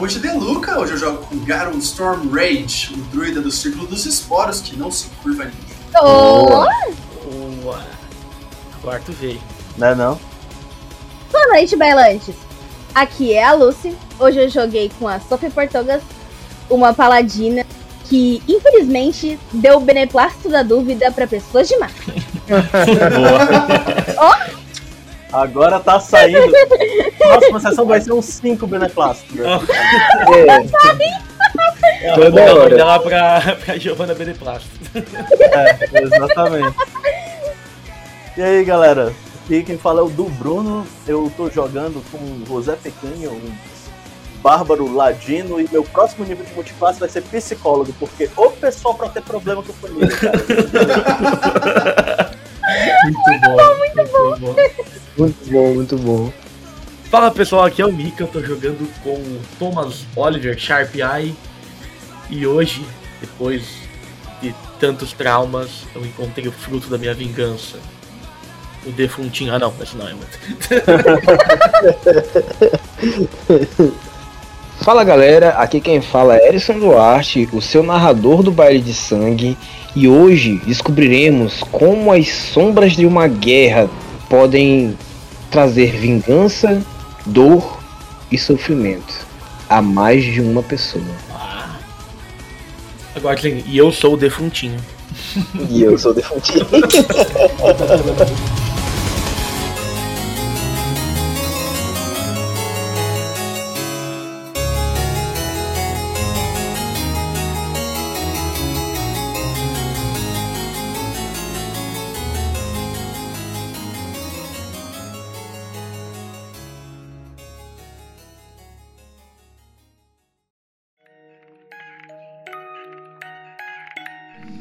o Mamute Deluca, hoje eu jogo com Garon Storm Rage, o druida do Círculo dos Esporos que não se curva a ninguém. Oh! Boa. Quarto veio. Não é não? Boa noite, bailantes. Aqui é a Lucy. Hoje eu joguei com a Sophie Portugas, uma paladina que, infelizmente, deu o beneplácito da dúvida para pessoas de mar. Boa. Agora tá saindo. Próxima sessão vai ser uns 5 beneplásticos. É. É, Toda vou hora. dela pra, pra Giovanna Beneplástico. É, exatamente. E aí, galera? Aqui quem fala é o do Bruno. Eu tô jogando com o José Pequeno, um bárbaro ladino, e meu próximo nível de multiclasse vai ser psicólogo, porque o pessoal pra ter problema com família, cara. muito, muito bom, bom, muito, bom. bom. Muito bom, muito bom. Fala pessoal, aqui é o Mika, eu tô jogando com o Thomas Oliver Sharp Eye e hoje, depois de tantos traumas, eu encontrei o fruto da minha vingança. O defuntinho. Ah não, esse não é muito. Fala galera, aqui quem fala é Erison Duarte, o seu narrador do baile de sangue, e hoje descobriremos como as sombras de uma guerra podem trazer vingança, dor e sofrimento a mais de uma pessoa. Ah. Agora sim, e eu sou o defuntinho. e eu sou o defuntinho.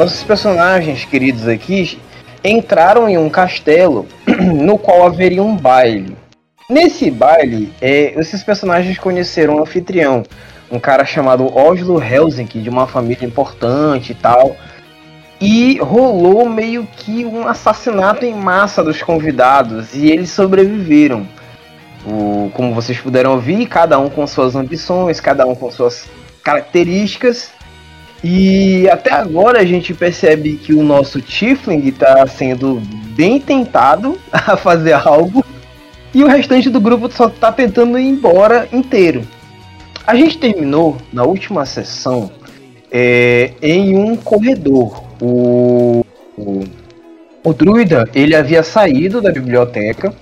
Nossos personagens queridos aqui entraram em um castelo no qual haveria um baile. Nesse baile, é, esses personagens conheceram um anfitrião, um cara chamado Oslo Helsinki, de uma família importante e tal. E rolou meio que um assassinato em massa dos convidados e eles sobreviveram. O, como vocês puderam ouvir, cada um com suas ambições, cada um com suas características. E até agora a gente percebe que o nosso Tifling está sendo bem tentado a fazer algo e o restante do grupo só está tentando ir embora inteiro. A gente terminou na última sessão é, em um corredor. O, o, o druida ele havia saído da biblioteca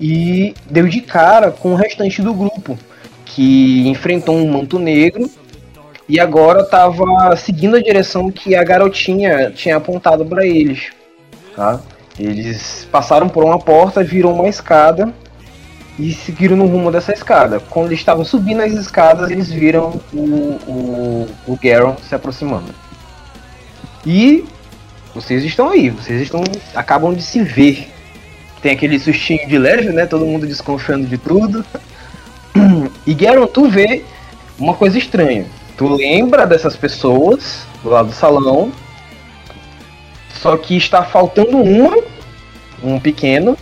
e deu de cara com o restante do grupo que enfrentou um manto negro e agora tava seguindo a direção que a garotinha tinha apontado para eles, tá? Eles passaram por uma porta, viram uma escada e seguiram no rumo dessa escada. Quando eles estavam subindo as escadas, eles viram o, o, o Garon se aproximando. E vocês estão aí, vocês estão acabam de se ver. Tem aquele sustinho de leve, né? Todo mundo desconfiando de tudo. E Garon, tu vê uma coisa estranha tu lembra dessas pessoas lá do salão, só que está faltando uma, um pequeno,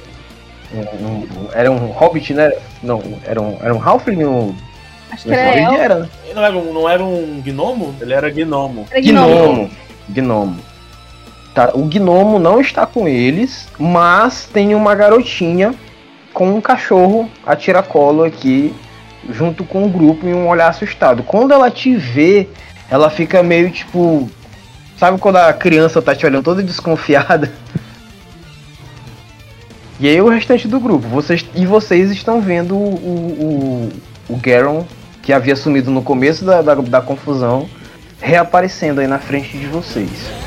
um, um, era um hobbit, né? Não, era um, era um halfling no, Acho que era, era né? Não era, um, não era um gnomo? Ele era gnomo. Era gnomo. Gnomo. Tá, o gnomo não está com eles, mas tem uma garotinha com um cachorro a tiracolo aqui junto com o grupo e um olhar assustado. Quando ela te vê, ela fica meio tipo. Sabe quando a criança tá te olhando toda desconfiada? E aí o restante do grupo. Vocês, e vocês estão vendo o, o, o Garon, que havia sumido no começo da, da, da confusão, reaparecendo aí na frente de vocês.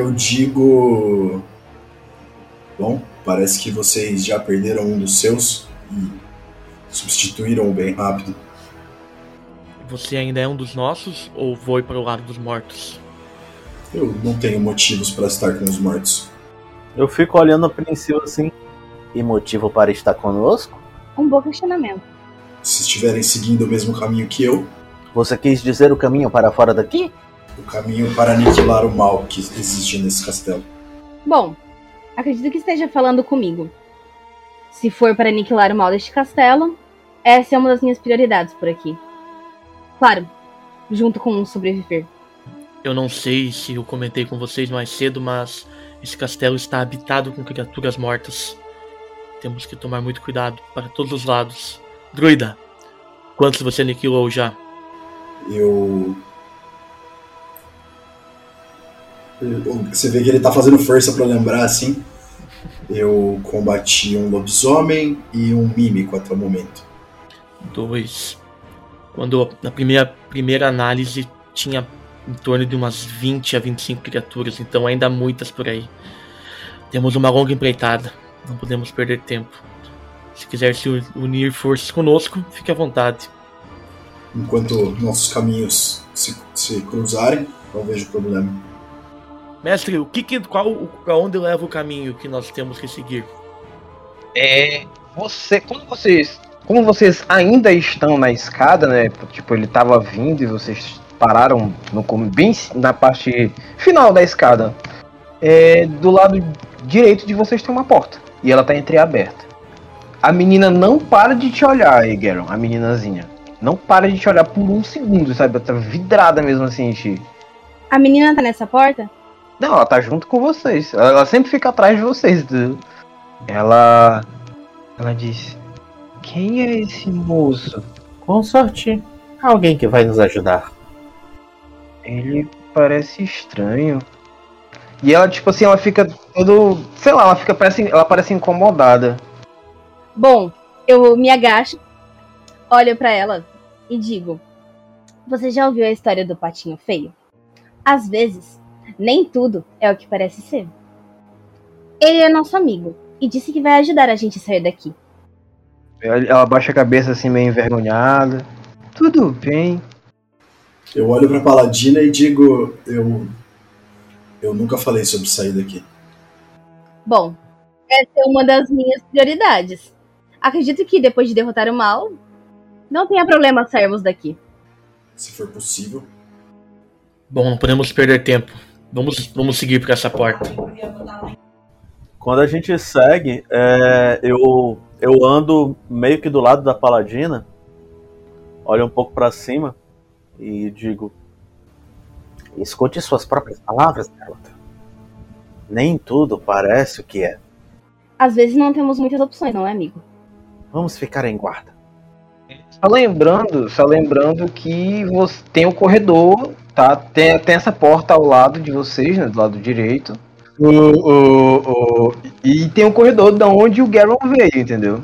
Eu digo. Bom, parece que vocês já perderam um dos seus e substituíram bem rápido. Você ainda é um dos nossos ou foi para o lado dos mortos? Eu não tenho motivos para estar com os mortos. Eu fico olhando apreensivo assim. E motivo para estar conosco? Um bom questionamento. Se estiverem seguindo o mesmo caminho que eu, Você quis dizer o caminho para fora daqui? O caminho para aniquilar o mal que existe nesse castelo. Bom, acredito que esteja falando comigo. Se for para aniquilar o mal deste castelo, essa é uma das minhas prioridades por aqui. Claro, junto com sobreviver. Eu não sei se eu comentei com vocês mais cedo, mas esse castelo está habitado com criaturas mortas. Temos que tomar muito cuidado para todos os lados. Druida, quantos você aniquilou já? Eu. Você vê que ele tá fazendo força pra lembrar assim. Eu combati um lobisomem e um mímico até o momento. Dois. Quando na primeira, primeira análise tinha em torno de umas 20 a 25 criaturas, então ainda há muitas por aí. Temos uma longa empreitada, não podemos perder tempo. Se quiser se unir forças conosco, fique à vontade. Enquanto nossos caminhos se, se cruzarem, não vejo problema. Mestre, o que, que qual, para onde leva o caminho que nós temos que seguir? É. Você. Quando vocês. Como vocês ainda estão na escada, né? Tipo, ele tava vindo e vocês pararam no, bem na parte final da escada. É, do lado direito de vocês tem uma porta. E ela tá entreaberta. A menina não para de te olhar, Egeron, a meninazinha. Não para de te olhar por um segundo, sabe? Ela tá vidrada mesmo assim em ti. A menina tá nessa porta? Não, ela tá junto com vocês. Ela, ela sempre fica atrás de vocês. Ela. Ela disse: Quem é esse moço? Com sorte. Alguém que vai nos ajudar. Ele parece estranho. E ela, tipo assim, ela fica todo. Sei lá, ela fica. Parece, ela parece incomodada. Bom, eu me agacho, olho pra ela e digo: Você já ouviu a história do patinho feio? Às vezes, nem tudo é o que parece ser. Ele é nosso amigo e disse que vai ajudar a gente a sair daqui. Ela, baixa a cabeça assim, meio envergonhada. Tudo bem. Eu olho pra Paladina e digo: Eu. Eu nunca falei sobre sair daqui. Bom, essa é uma das minhas prioridades. Acredito que depois de derrotar o mal, não tenha problema sairmos daqui. Se for possível. Bom, não podemos perder tempo. Vamos, vamos seguir por essa porta. Quando a gente segue, é, eu, eu ando meio que do lado da Paladina, olho um pouco pra cima e digo: Escute suas próprias palavras, garota. Nem tudo parece o que é. Às vezes não temos muitas opções, não é, amigo? Vamos ficar em guarda. Só lembrando, só lembrando que você tem o corredor, tá? Tem, tem essa porta ao lado de vocês, né? Do lado direito. O, o, o- e tem o corredor da onde o Garon veio, entendeu?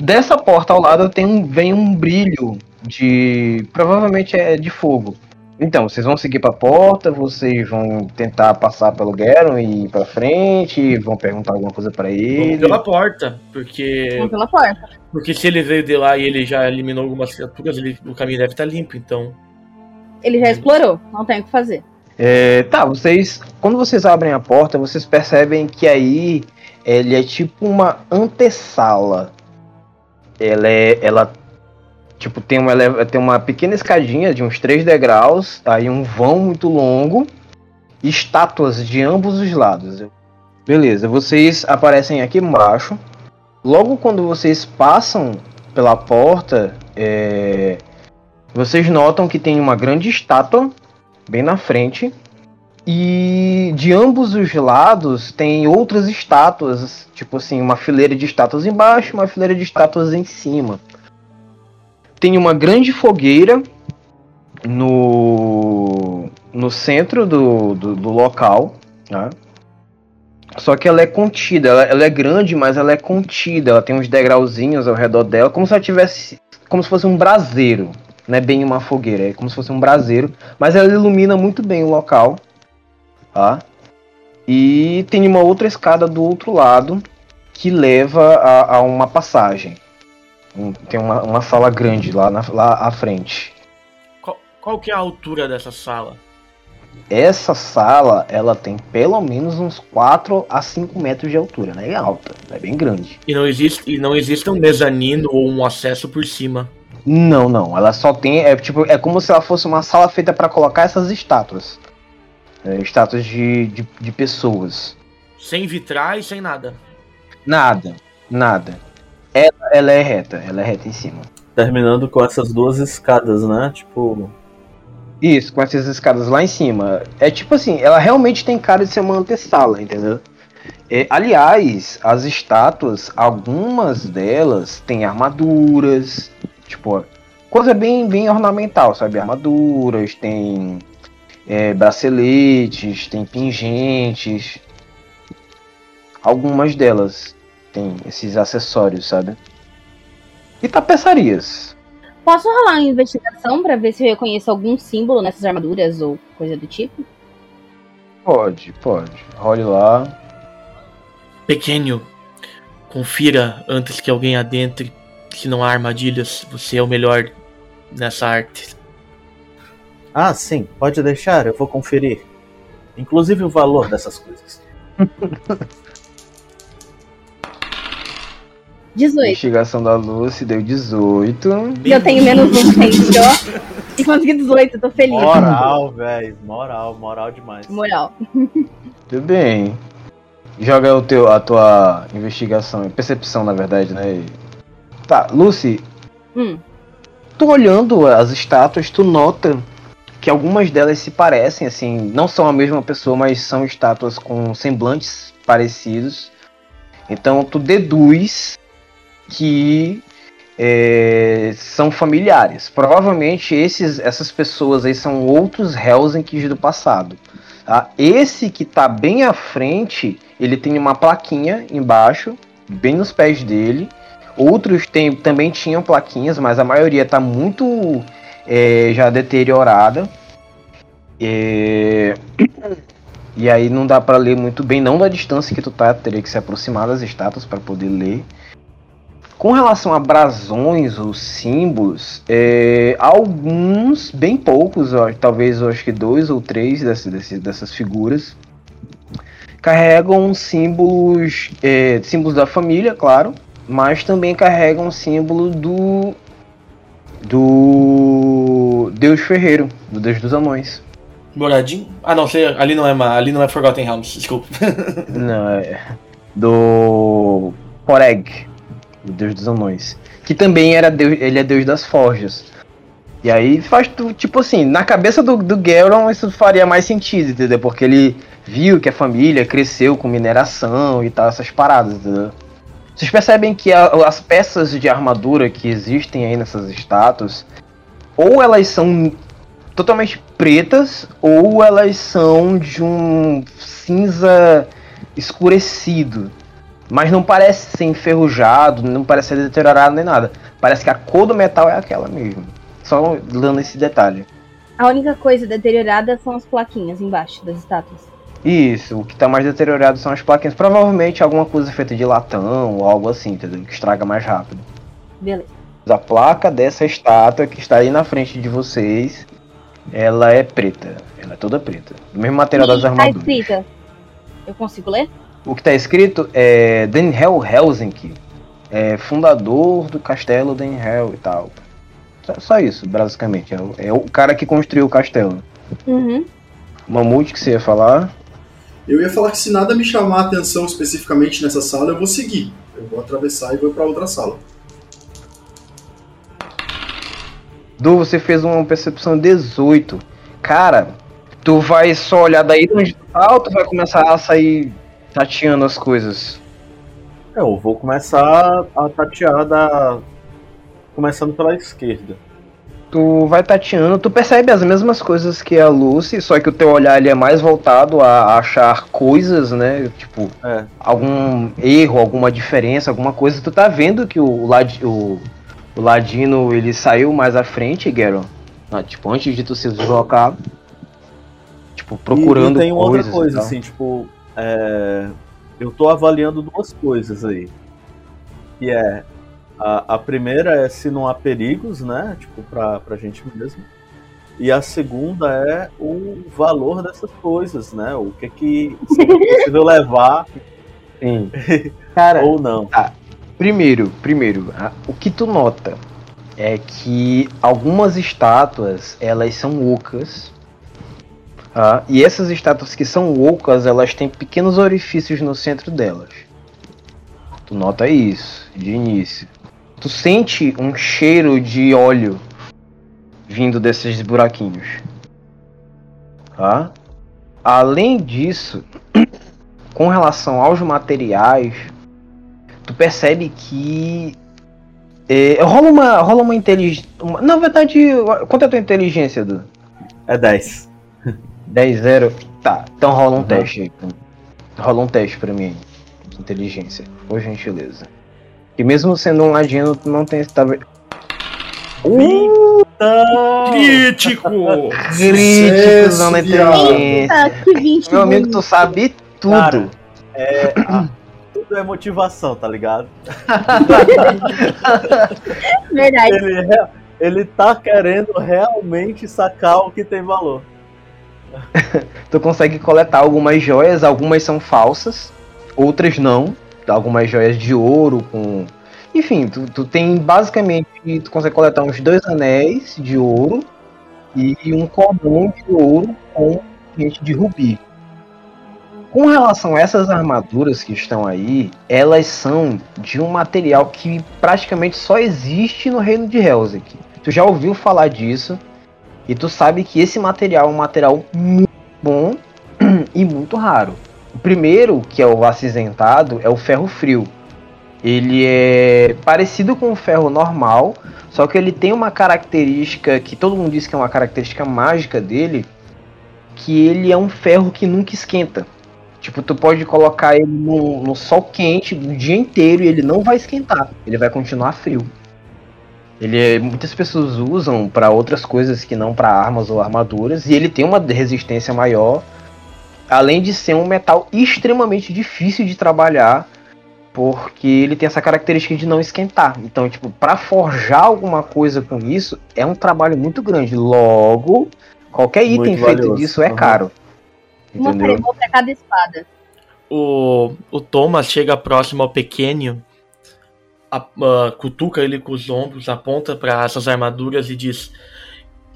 Dessa porta ao lado tem um, vem um brilho de. Provavelmente é de fogo. Então, vocês vão seguir pra porta, vocês vão tentar passar pelo Garon e ir pra frente, vão perguntar alguma coisa pra Vamos ele. pela porta, porque Vamos pela porta. porque se ele veio de lá e ele já eliminou algumas criaturas, ele- o caminho deve estar limpo, então. Ele já explorou, não tem o que fazer. É, tá, vocês. Quando vocês abrem a porta, vocês percebem que aí ele é tipo uma antessala. Ela é. Ela. Tipo, tem uma, eleva- tem uma pequena escadinha de uns 3 degraus, aí um vão muito longo, estátuas de ambos os lados. Beleza, vocês aparecem aqui embaixo. Logo quando vocês passam pela porta, é, vocês notam que tem uma grande estátua bem na frente. E de ambos os lados tem outras estátuas, tipo assim, uma fileira de estátuas embaixo, uma fileira de estátuas em cima. Tem uma grande fogueira no, no centro do, do, do local, tá? Só que ela é contida, ela, ela é grande, mas ela é contida. Ela tem uns degrauzinhos ao redor dela, como se ela tivesse, como se fosse um braseiro, não é bem uma fogueira, é como se fosse um braseiro, mas ela ilumina muito bem o local, tá? E tem uma outra escada do outro lado que leva a, a uma passagem. Tem uma, uma sala grande lá, na, lá à frente. Qual, qual que é a altura dessa sala? Essa sala, ela tem pelo menos uns 4 a 5 metros de altura, né? É alta, é bem grande. E não existe, e não existe um mezanino ou um acesso por cima. Não, não, ela só tem, é tipo, é como se ela fosse uma sala feita para colocar essas estátuas. É, estátuas de, de, de pessoas. Sem vitrais, sem nada. Nada, nada. Ela, ela é reta, ela é reta em cima. Terminando com essas duas escadas, né? Tipo. Isso, com essas escadas lá em cima. É tipo assim, ela realmente tem cara de ser uma antessala, entendeu? É, aliás, as estátuas, algumas delas têm armaduras, tipo, coisa bem, bem ornamental, sabe? Armaduras, tem é, braceletes, tem pingentes. Algumas delas têm esses acessórios, sabe? E tapeçarias. Posso rolar uma investigação pra ver se eu reconheço algum símbolo nessas armaduras ou coisa do tipo? Pode, pode. Role lá. Pequeno, confira antes que alguém adentre se não há armadilhas. Você é o melhor nessa arte. Ah, sim, pode deixar, eu vou conferir. Inclusive o valor dessas coisas. 18. Investigação da Lucy deu 18. E eu tenho menos um, gente, ó. E consegui 18, tô feliz. Moral, velho. Moral, moral demais. Moral. Tudo bem. Joga o teu, a tua investigação, percepção na verdade, né? Tá, Lucy, Hum. tu olhando as estátuas, tu nota que algumas delas se parecem, assim, não são a mesma pessoa, mas são estátuas com semblantes parecidos. Então tu deduz que é, são familiares. Provavelmente esses, essas pessoas aí são outros Helsinkis do passado. tá? Esse que tá bem à frente, ele tem uma plaquinha embaixo, bem nos pés dele. Outros tem, também tinham plaquinhas, mas a maioria tá muito é, já deteriorada. É, E aí não dá pra ler muito bem, não da distância que tu tá, teria que se aproximar das estátuas para poder ler. Com relação a brasões ou símbolos, é, alguns, bem poucos, ó, talvez acho que dois ou três desse, desse- dessas figuras, carregam símbolos, é, símbolos da família, claro, mas também carregam símbolo do do Deus Ferreiro, do Deus dos Anões. Moradinho? Ah, não, sei, ali não é ali não é Forgotten Realms, desculpa. Não, é do Poreg, o Deus dos Anões, que também era deus, ele é Deus das Forjas. E aí faz tipo assim, na cabeça do, do Gelron isso faria mais sentido, entendeu? Porque ele viu que a família cresceu com mineração e tal, essas paradas, entendeu? Vocês percebem que a- as peças de armadura que existem aí nessas estátuas, ou elas são totalmente pretas, ou elas são de um cinza escurecido. Mas não parece ser enferrujado, não parece ser deteriorado nem nada. Parece que a cor do metal é aquela mesmo. Só dando esse detalhe. A única coisa deteriorada são as plaquinhas embaixo das estátuas. Isso, o que tá mais deteriorado são as plaquinhas. Provavelmente alguma coisa feita de latão ou algo assim, entendeu? Que estraga mais rápido. Beleza. A placa dessa estátua que está aí na frente de vocês, ela é preta. Ela é toda preta. Do mesmo material das E tá armaduras. escrita. Eu consigo ler? O que tá escrito é Denhel Helsinki, é fundador do castelo Denhel e tal. Só, só isso, basicamente. É o, é o cara que construiu o castelo. Uhum. Mamute que você ia falar. Eu ia falar que se nada me chamar a atenção especificamente nessa sala, eu vou seguir. Eu vou atravessar e vou pra outra sala. Du, você fez uma percepção 18. Cara, tu vai só olhar daí de onde tu tá ou tu vai começar a sair tateando as coisas? É, Eu vou começar a tatear da. Começando pela esquerda. Tu vai tateando, tu percebe as mesmas coisas que a Lucy, só que o teu olhar ele é mais voltado a achar coisas, né? Tipo, É. algum erro, alguma diferença, alguma coisa. Tu tá vendo que o, Lad, o, o Ladino ele saiu mais à frente, Gero. Ah, tipo, antes de tu se deslocar. Tipo, procurando e, e tem outra coisa, assim, tipo. é, eu tô avaliando duas coisas aí. Que é a, a primeira é se não há perigos, né? Tipo, pra, pra gente mesmo. E a segunda é o valor dessas coisas, né? O que é que se é possível levar Sim. Cara, ou não. Primeiro, primeiro, a- o que tu nota é que algumas estátuas, elas são ocas. tá? e essas estátuas que são ocas, elas têm pequenos orifícios no centro delas. Tu nota isso, de início. Tu sente um cheiro de óleo vindo desses buraquinhos. Tá? Além disso, com relação aos materiais, tu percebe que é, rola uma rola uma inteligência. Na verdade, quanto é a tua inteligência, Du? É 10. 10 0. Tá, então rola um Uhum. teste aí. Rola um teste pra mim. Inteligência, por gentileza. E mesmo sendo um ladino, tu não tem. Tá... Uh, Crítico! crítico. Ah, 20 Meu amigo, tu sabe tudo. Cara, É, a- tudo é motivação, tá ligado? Verdade. Ele, ele tá querendo realmente sacar o que tem valor. Tu consegue coletar algumas joias, algumas são falsas, outras não. Algumas joias de ouro com. Enfim, tu, tu tem basicamente. Tu consegue coletar uns dois anéis de ouro e um cordão de ouro com gente de rubi. Com relação a essas armaduras que estão aí, elas são de um material que praticamente só existe no reino de Helzik. Tu já ouviu falar disso e tu sabe que esse material é um material muito bom e muito raro. O primeiro, que é o acinzentado, é o ferro frio. Ele é parecido com o ferro normal, só que ele tem uma característica que todo mundo diz que é uma característica mágica dele, que ele é um ferro que nunca esquenta. Tipo, tu pode colocar ele no, no sol quente o dia inteiro e ele não vai esquentar. Ele vai continuar frio. Ele é- muitas pessoas usam para outras coisas que não para armas ou armaduras e ele tem uma resistência maior, além de ser um metal extremamente difícil de trabalhar, porque ele tem essa característica de não esquentar. Então, tipo, para forjar alguma coisa com isso é um trabalho muito grande. Logo, qualquer item Muito feito valioso. disso é Uhum. caro. Uma uma pra cada espada. O, o Thomas chega próximo ao pequeno, a- a- cutuca ele com os ombros, aponta para essas armaduras e diz: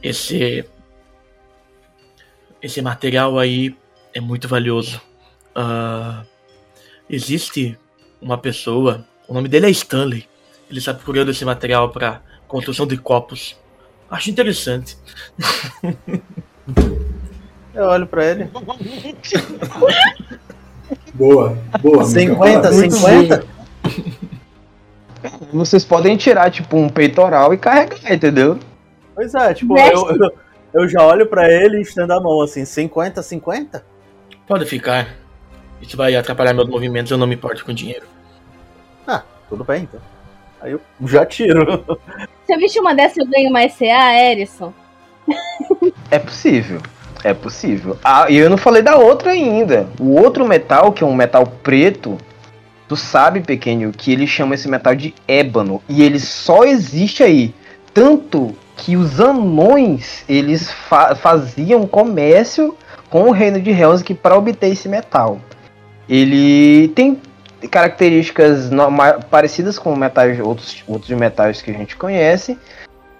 Esse. Esse material aí é muito valioso. Ah, existe uma pessoa, o nome dele é Stanley. Ele está procurando esse material para construção de copos. Acho interessante. Eu olho pra ele. Boa, boa. Mika. 50, Muito 50? Vocês podem tirar, tipo, um peitoral e carregar, entendeu? Pois é, tipo, eu, eu, eu já olho pra ele e estendo a mão assim, 50, 50? Pode ficar. Isso vai atrapalhar meus movimentos, eu não me importo com dinheiro. Tudo bem, então. Aí eu já tiro. Se eu vestir uma dessa, eu ganho mais CA, Erison? É possível. É possível. Ah, e eu não falei da outra ainda. O outro metal, que é um metal preto, tu sabe, pequeno, que ele chama esse metal de ébano. E ele só existe aí. Tanto que os anões, eles fa- faziam comércio com o reino de Helsk para obter esse metal. Ele tem características parecidas com metais, outros, outros metais que a gente conhece,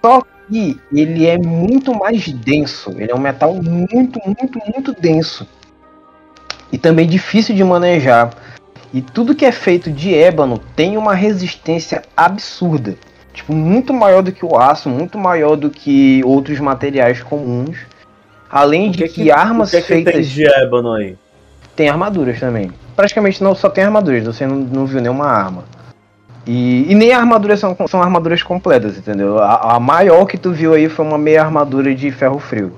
só que ele é muito mais denso. Ele é um metal muito, muito, muito denso. E também difícil de manejar. E tudo que é feito de ébano tem uma resistência absurda. Tipo, muito maior do que o aço, muito maior do que outros materiais comuns. Além de que, armas o que, é que feitas. tem de ébano aí? Tem armaduras também. Praticamente não só tem armaduras, você não, não viu nenhuma arma. E, e nem armaduras são, são armaduras completas, entendeu? A, a maior que tu viu aí foi uma meia armadura de ferro frio.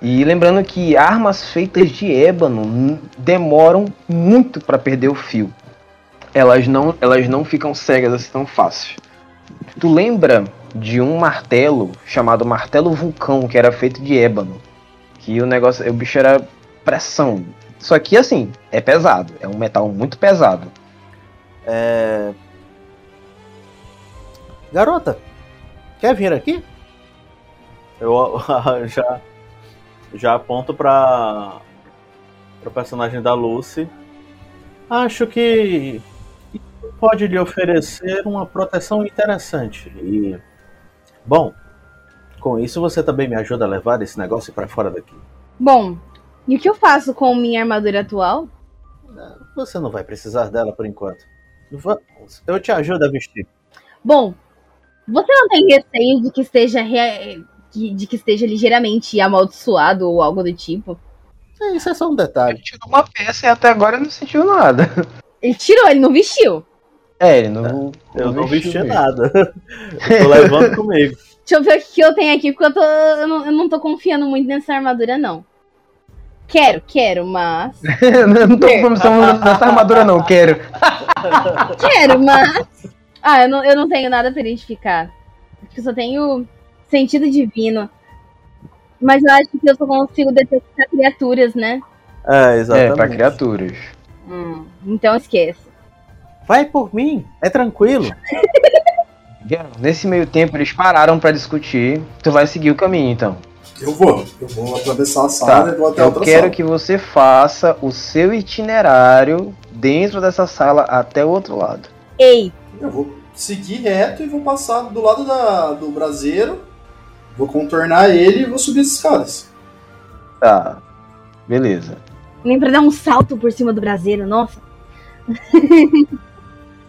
E lembrando que armas feitas de ébano demoram muito para perder o fio. Elas não, elas não ficam cegas assim tão fácil. Tu lembra de um martelo chamado martelo vulcão que era feito de ébano? Que o negócio, o bicho era pressão, Só que assim, é pesado. É um metal muito pesado. É... Garota, quer vir aqui? Eu já, já aponto para o personagem da Lucy. Acho que pode lhe oferecer uma proteção interessante. E, bom, com isso você também me ajuda a levar esse negócio para fora daqui. Bom, e o que eu faço com minha armadura atual? Você não vai precisar dela por enquanto. Eu te ajudo a vestir. Bom, você não tem receio de que esteja de que esteja ligeiramente amaldiçoado ou algo do tipo? Isso é só um detalhe. Ele tirou uma peça e até agora não sentiu nada. Ele tirou, ele não vestiu. É, ele não. Eu não, não vesti nada. tô levando comigo. Deixa eu ver o que eu tenho aqui, porque eu, tô, eu, não, eu não tô confiando muito nessa armadura, não. Quero, quero, mas. não tô confiando nessa armadura, não, quero. quero, mas. Ah, eu não, eu não tenho nada pra identificar. Eu só tenho sentido divino. Mas eu acho que eu só consigo detectar criaturas, né? É, exatamente. É, pra criaturas. Hum, então esqueça. Vai por mim, é tranquilo. Nesse meio tempo eles pararam para discutir. Tu vai seguir o caminho então. Eu vou, eu vou atravessar a sala tá. e vou até eu outra quero sala. que você faça o seu itinerário dentro dessa sala até o outro lado. Ei! Eu vou seguir reto e vou passar do lado da, do braseiro, vou contornar ele e vou subir as escadas. Tá, beleza. Lembra dar um salto por cima do braseiro, nossa.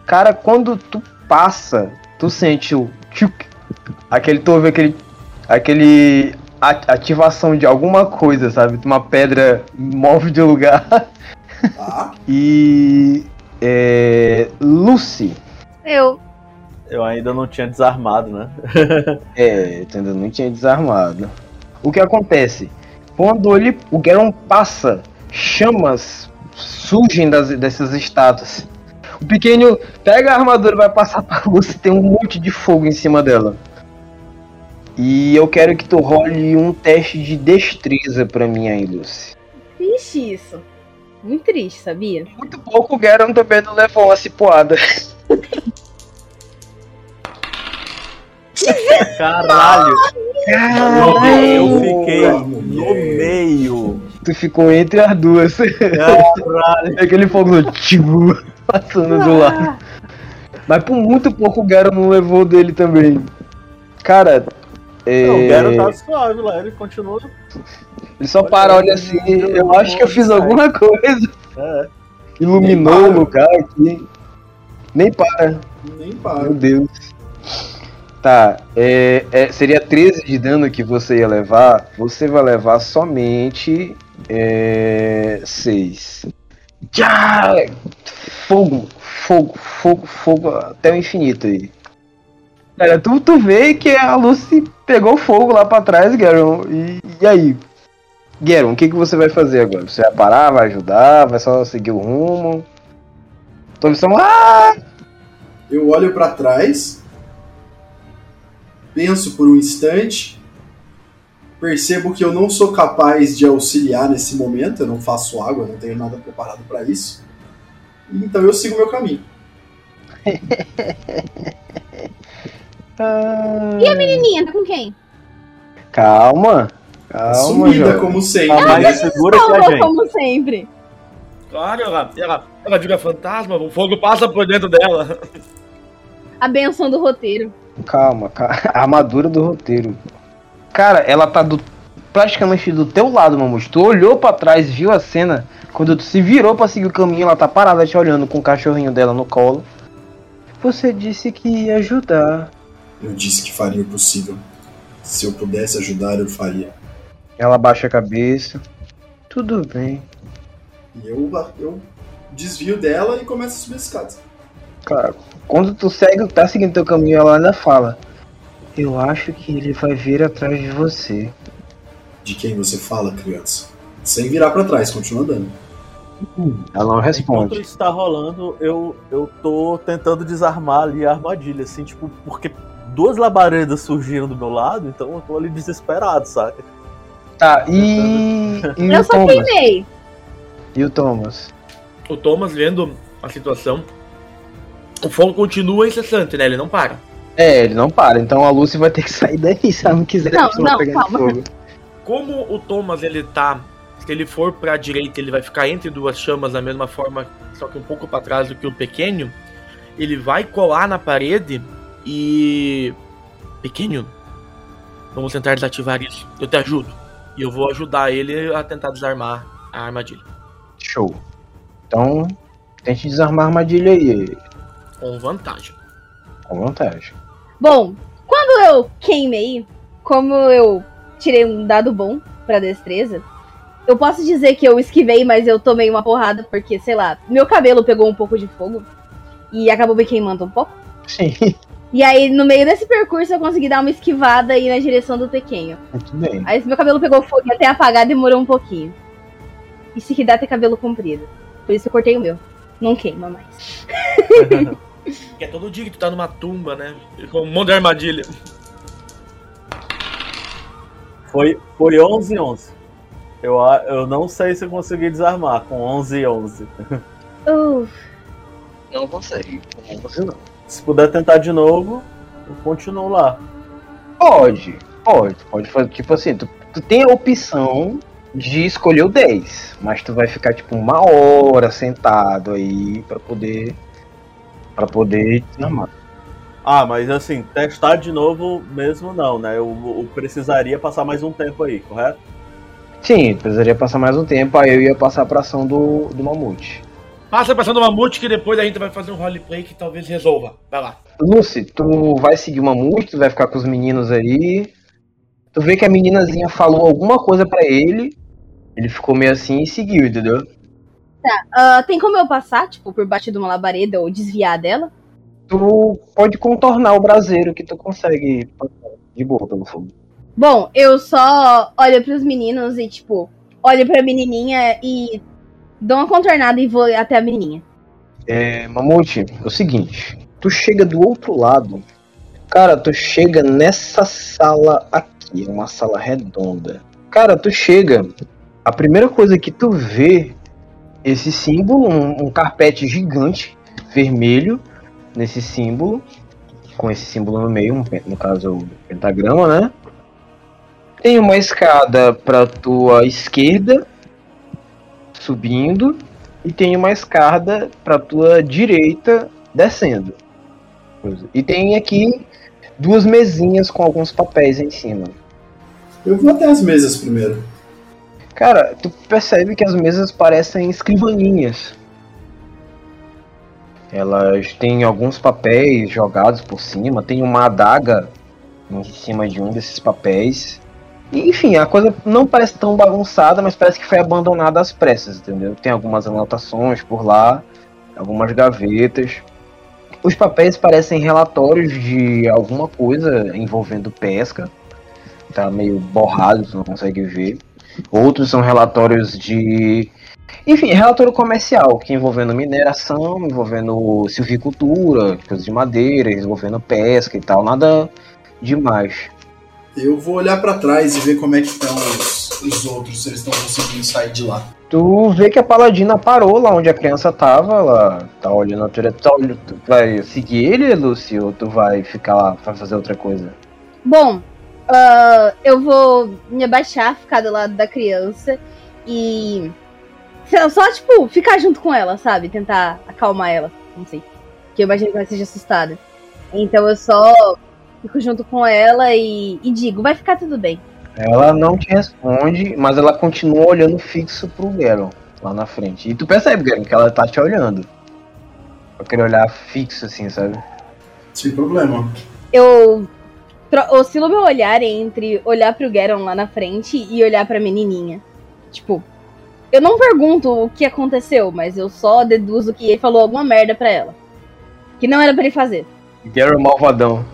Cara, quando tu passa, tu sente o tchuk, aquele, tu ouve aquele, aquele ativação de alguma coisa, sabe? Uma pedra move de lugar. Tá. e é, Lucy. Eu. Eu ainda não tinha desarmado, né? é, tu ainda não tinha desarmado. O que acontece? Quando ele, o Garon passa, chamas surgem das, dessas estátuas. O pequeno pega a armadura, vai passar pra Lucy, tem um monte de fogo em cima dela. E eu quero que tu role um teste de destreza pra mim aí, Lucy. Triste isso. Muito triste, sabia? Muito pouco o Garon também não levou uma cipoada. Caralho! Caralho! Eu fiquei no meio. Tu ficou entre as duas. Caralho! Aquele fogo tipo, passando do lado. Mas por muito pouco o Garon não levou dele também. Cara, é... Não, o Garo tá suave lá, ele continua. Ele só olha, para, olha assim, eu acho que eu fiz alguma coisa. É. Iluminou o lugar aqui. Nem para. Nem para. Meu Deus. Tá, é, é, seria 13 de dano que você ia levar. Você vai levar somente é, 6. Já! Fogo, fogo, fogo, fogo até o infinito aí. Cara, tu, tu vê que a Lucy pegou fogo lá pra trás, Garon. E, e aí? Garon, o que, que você vai fazer agora? Você vai parar, vai ajudar, vai só seguir o rumo? Tua missão. Ah! Eu olho para trás, penso por um instante, percebo que eu não sou capaz de auxiliar nesse momento, eu não faço água, não tenho nada preparado para isso. Então eu sigo meu caminho. E a menininha, tá com quem? Calma. Calma, Sumida jovem. como sempre. A mais né? segura que a gente. como sempre. Claro, ela, ela, ela vira fantasma, o fogo passa por dentro dela. A benção do roteiro. Calma, calma. A armadura do roteiro. Cara, ela tá do, praticamente do teu lado, Mamus. Tu olhou pra trás, viu a cena. Quando tu se virou pra seguir o caminho, ela tá parada te olhando com o cachorrinho dela no colo. Você disse que ia ajudar. Eu disse que faria o possível. Se eu pudesse ajudar, eu faria. Ela baixa a cabeça. Tudo bem. E eu, eu desvio dela e começo a subir as escadas. Claro. Quando tu segue, tá seguindo teu caminho, ela ainda fala. Eu acho que ele vai vir atrás de você. De quem você fala, criança? Sem virar para trás, continua andando. Ela não Enquanto responde. isso tá rolando, eu, eu tô tentando desarmar ali a armadilha, assim, tipo, porque duas labaredas surgiram do meu lado, então eu tô ali desesperado, saca? Tá, e. e Eu só queimei. E o Thomas? O Thomas, vendo a situação, o fogo continua incessante, né? Ele não para. É, ele não para, então a Lucy vai ter que sair daí se ela não quiser Não, continuar não, pegando calma. fogo. Como o Thomas, ele tá... Se ele for pra direita, ele vai ficar entre duas chamas da mesma forma, só que um pouco pra trás do que o pequeno. Ele vai colar na parede e... Pequeno, vamos tentar desativar isso. Eu te ajudo. E eu vou ajudar ele a tentar desarmar a armadilha. Show. Então, tente desarmar a armadilha aí, Com vantagem. com vantagem. Bom, quando eu queimei, como eu tirei um dado bom pra destreza, eu posso dizer que eu esquivei, mas eu tomei uma porrada, porque, sei lá, meu cabelo pegou um pouco de fogo e acabou me queimando um pouco. Sim, E aí, no meio desse percurso, eu consegui dar uma esquivada e ir na direção do pequeno. muito bem. Aí, meu cabelo pegou fogo e até apagar demorou um pouquinho. E se que dá ter cabelo comprido. Por isso eu cortei o meu. Não queima mais. Que é todo dia que tu tá numa tumba, né? Com um monte de armadilha. Foi, foi 11 11. Eu, eu não sei se eu consegui desarmar com 11 11. Uf, Não consegue. Não consegue não. Se puder tentar de novo, eu continuo lá. Pode, pode. Pode fazer, tipo assim, tu, tu tem a opção de escolher o 10, mas tu vai ficar tipo uma hora sentado aí pra poder para poder desarmar. Ah, mas assim, testar de novo mesmo não, né? Eu, eu precisaria passar mais um tempo aí, correto? Sim, precisaria passar mais um tempo, aí eu ia passar pra ação do, do mamute. Passa passando uma mamute que depois a gente vai fazer um roleplay que talvez resolva. Vai lá. Lucy, tu vai seguir o mamute, tu vai ficar com os meninos aí. Tu vê que a meninazinha falou alguma coisa pra ele, ele ficou meio assim e seguiu, entendeu? Ah, tem como eu passar, tipo, por baixo de uma labareda ou desviar dela? Tu pode contornar o braseiro que tu consegue passar de boa pelo fogo. Bom, eu só olho pros meninos e, tipo, olho pra menininha e dou uma contornada e vou até a menininha. É, Mamute, é o seguinte, tu chega do outro lado, cara, tu chega nessa sala aqui, é uma sala redonda. Cara, tu chega, a primeira coisa que tu vê, esse símbolo, um, um carpete gigante, vermelho, nesse símbolo, com esse símbolo no meio, no caso o pentagrama, né? Tem uma escada pra tua esquerda, subindo, e tem uma escada pra tua direita descendo. E tem aqui duas mesinhas com alguns papéis em cima. Eu vou até as mesas primeiro. Cara, tu percebe que as mesas parecem escrivaninhas. Elas têm alguns papéis jogados por cima, tem uma adaga em cima de um desses papéis. E, enfim, a coisa não parece tão bagunçada, mas parece que foi abandonada às pressas, entendeu? Tem algumas anotações por lá, algumas gavetas. Os papéis parecem relatórios de alguma coisa envolvendo pesca. Tá meio borrado, você não consegue ver. Outros são relatórios de. Enfim, relatório comercial, que envolvendo mineração, envolvendo silvicultura, coisas de madeira, envolvendo pesca e tal, nada demais. Eu vou olhar pra trás e ver como é que estão os, os outros, se eles estão conseguindo sair de lá. Tu vê que a paladina parou lá onde a criança tava, ela tá olhando a direção. Tá olhando- tu vai seguir ele, Lucy, ou tu vai ficar lá pra fazer outra coisa? Bom, ah, eu vou me abaixar, ficar do lado da criança e. sei lá, Só, tipo, ficar junto com ela, sabe? Tentar acalmar ela. Não sei. Que eu imagino que ela esteja assustada. Então eu só fico junto com ela e, e digo: vai ficar tudo bem. Ela não te responde, mas ela continua olhando fixo pro Garon, lá na frente. E tu percebe, Garon, que ela tá te olhando. Aquele olhar fixo, assim, sabe? Sem problema. Eu tro- oscilo meu olhar entre olhar pro Garon lá na frente e olhar pra menininha. Tipo, eu não pergunto o que aconteceu, mas eu só deduzo que ele falou alguma merda pra ela. Que não era pra ele fazer. Garon malvadão.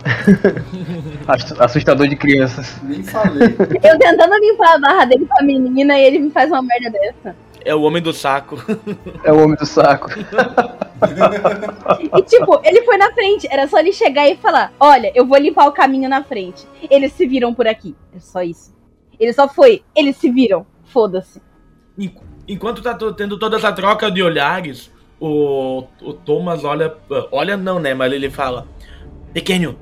Assu- Assustador de crianças. Nem falei. Eu tentando limpar a barra dele com a menina e ele me faz uma merda dessa. É o homem do saco. É o homem do saco. E tipo, ele foi na frente, era só ele chegar e falar: Olha, eu vou limpar o caminho na frente. Eles se viram por aqui. É só isso. Ele só foi, eles se viram. Foda-se. En- enquanto tá tendo toda essa troca de olhares, o, o Thomas olha. Olha, não, né? Mas ele fala: Pequeno,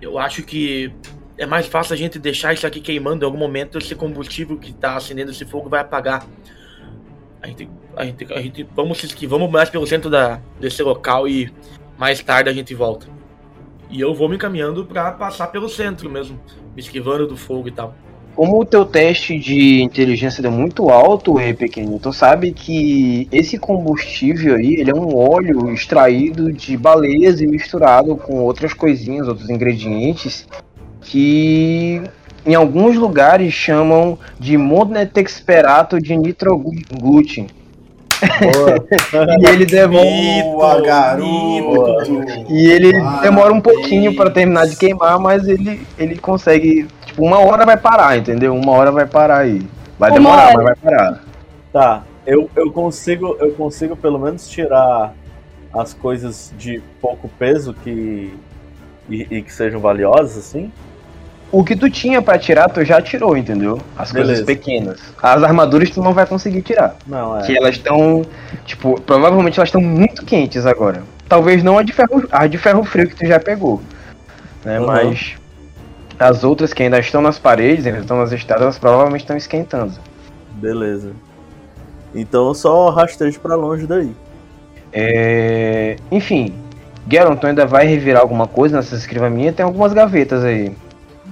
eu acho que é mais fácil a gente deixar isso aqui queimando. Em algum momento, esse combustível que tá acendendo esse fogo vai apagar. A gente, a gente, a gente vamos se esquivar, vamos mais pelo centro da, desse local e mais tarde a gente volta. E eu vou me encaminhando pra passar pelo centro mesmo, me esquivando do fogo e tal. Como o teu teste de inteligência deu muito alto, Rei Pequeno, tu sabe que esse combustível aí, ele é um óleo extraído de baleias e misturado com outras coisinhas, outros ingredientes, que em alguns lugares chamam de monetexperato de nitroglúten. e ele demora, Boa, garoto! e ele demora um pouquinho para terminar de queimar, mas ele, ele consegue, tipo, uma hora vai parar, entendeu? Uma hora vai parar aí. Vai Uma demorar, hora. mas vai parar. Tá, eu, eu consigo eu consigo pelo menos tirar as coisas de pouco peso que e, e que sejam valiosas, assim? O que tu tinha pra tirar, tu já tirou, entendeu? As coisas Beleza. pequenas. As armaduras tu não vai conseguir tirar. Não, é. Que elas estão, tipo, provavelmente elas estão muito quentes agora. Talvez não a de ferro, a de ferro frio que tu já pegou. Né? Uhum. Mas as outras que ainda estão nas paredes, ainda estão nas estradas, elas provavelmente estão esquentando. Beleza. Então eu só rastejo pra longe daí. É... Enfim, Geron, tu ainda vai revirar alguma coisa nessa escrivaninha? Tem algumas gavetas aí.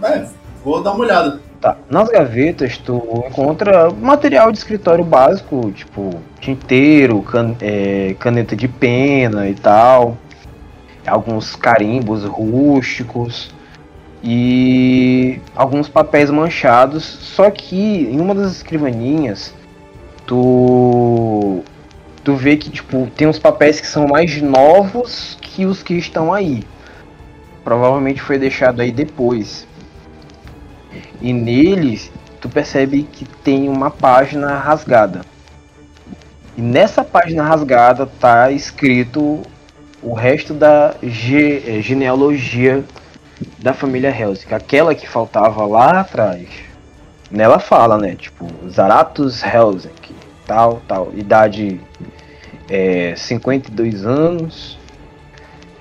É, vou dar uma olhada. Tá. Nas gavetas tu encontra material de escritório básico, tipo tinteiro, can- é, caneta de pena e tal. Alguns carimbos rústicos e alguns papéis manchados. Só que em uma das escrivaninhas tu tu vê que tipo tem uns papéis que são mais novos que os que estão aí. Provavelmente foi deixado aí depois. E neles tu percebe que tem uma página rasgada. E nessa página rasgada tá escrito o resto da ge- eh, genealogia da família Helsic, aquela que faltava lá atrás. Nela fala, né? Tipo, Zaratus Helsic, tal, tal, idade é, 52 anos,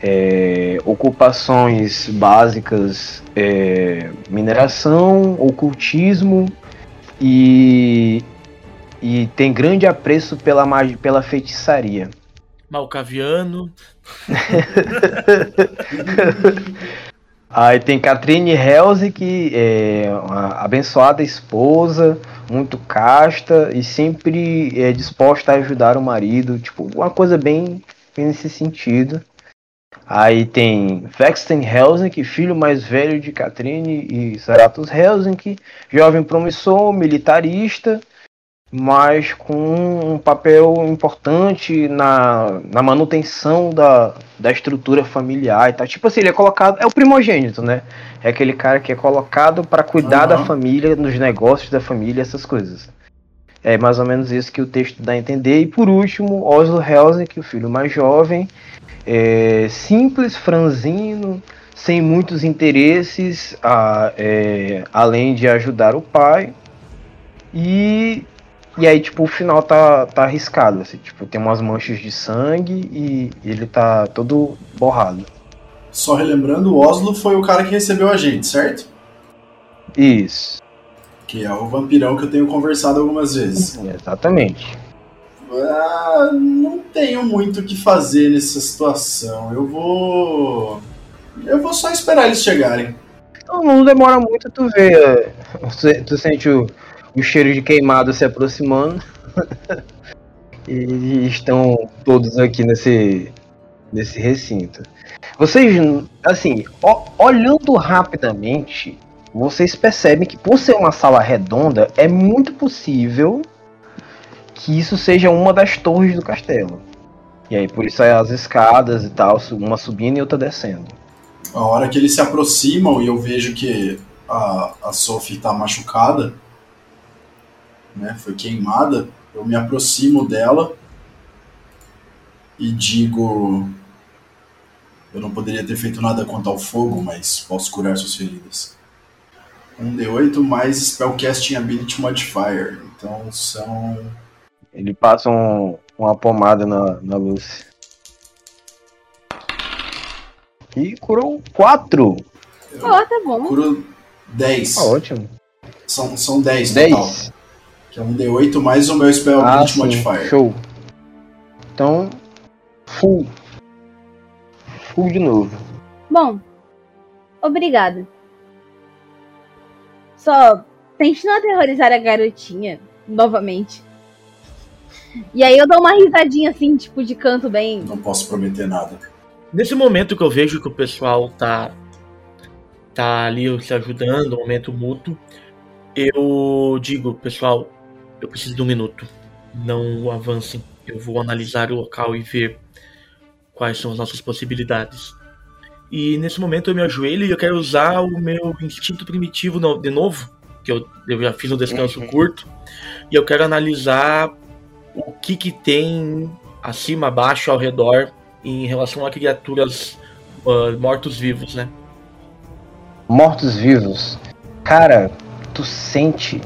é, ocupações básicas, é, mineração, ocultismo e, e tem grande apreço pela, magi- pela feitiçaria. Malcaviano. Aí tem Katrine Helsic, é, uma abençoada esposa, muito casta e sempre é disposta a ajudar o marido, tipo, uma coisa bem, bem nesse sentido. Aí tem Vexten Helsinki, filho mais velho de Katrine e Saratus Helsinki, jovem promissor, militarista, mas com um papel importante na, na manutenção da, da estrutura familiar e tal. Tipo assim, ele é colocado, é o primogênito, né? É aquele cara que é colocado para cuidar da Aham. família, nos negócios da família, essas coisas. É mais ou menos isso que o texto dá a entender. E por último, Oslo Helsinki, o filho mais jovem, é, simples, franzino, sem muitos interesses, a- é, além de ajudar o pai. E, e aí, tipo, o final tá, tá arriscado, assim, tipo, tem umas manchas de sangue e ele tá todo borrado. Só relembrando, o Oslo foi o cara que recebeu a gente, certo? Isso, Que é o vampirão que eu tenho conversado algumas vezes. exatamente. Ah, não tenho muito o que fazer nessa situação. Eu vou. Eu vou só esperar eles chegarem. Então, não demora muito, tu vê, é, tu, sente o, o cheiro de queimado se aproximando. e estão todos aqui nesse, nesse recinto. Vocês, assim, olhando rapidamente, vocês percebem que por ser uma sala redonda, é muito possível que isso seja uma das torres do castelo. E aí, por isso as escadas e tal, uma subindo e outra descendo. A hora que eles se aproximam e eu vejo que a, a Sophie tá machucada, né? Foi queimada, eu me aproximo dela e digo. Eu não poderia ter feito nada quanto ao fogo, mas posso curar suas feridas. Um D8 mais Spellcasting Ability Modifier. Então são Ele passa um, uma pomada na, na Lucy. E curou 4. Ó, tá bom. Curo 10. Tá ótimo. São, são 10 total. 10. Que é um D8 mais o meu Spell Ah, Ability sim. Modifier. Show. Então, full. Full de novo. Bom, obrigada. Só tente não aterrorizar a garotinha novamente. E aí eu dou uma risadinha assim, tipo, de canto bem. Não posso prometer nada. Nesse momento que eu vejo que o pessoal tá, tá ali se ajudando, um momento mútuo, eu digo, pessoal, eu preciso de um minuto. Não avancem. Eu vou analisar o local e ver quais são as nossas possibilidades. E nesse momento eu me ajoelho e eu quero usar o meu instinto primitivo de novo, que eu, eu já fiz um descanso Uhum. curto, e eu quero analisar o que que tem acima, abaixo, ao redor em relação a criaturas ah, mortos-vivos, né? Mortos-vivos. Cara, tu sente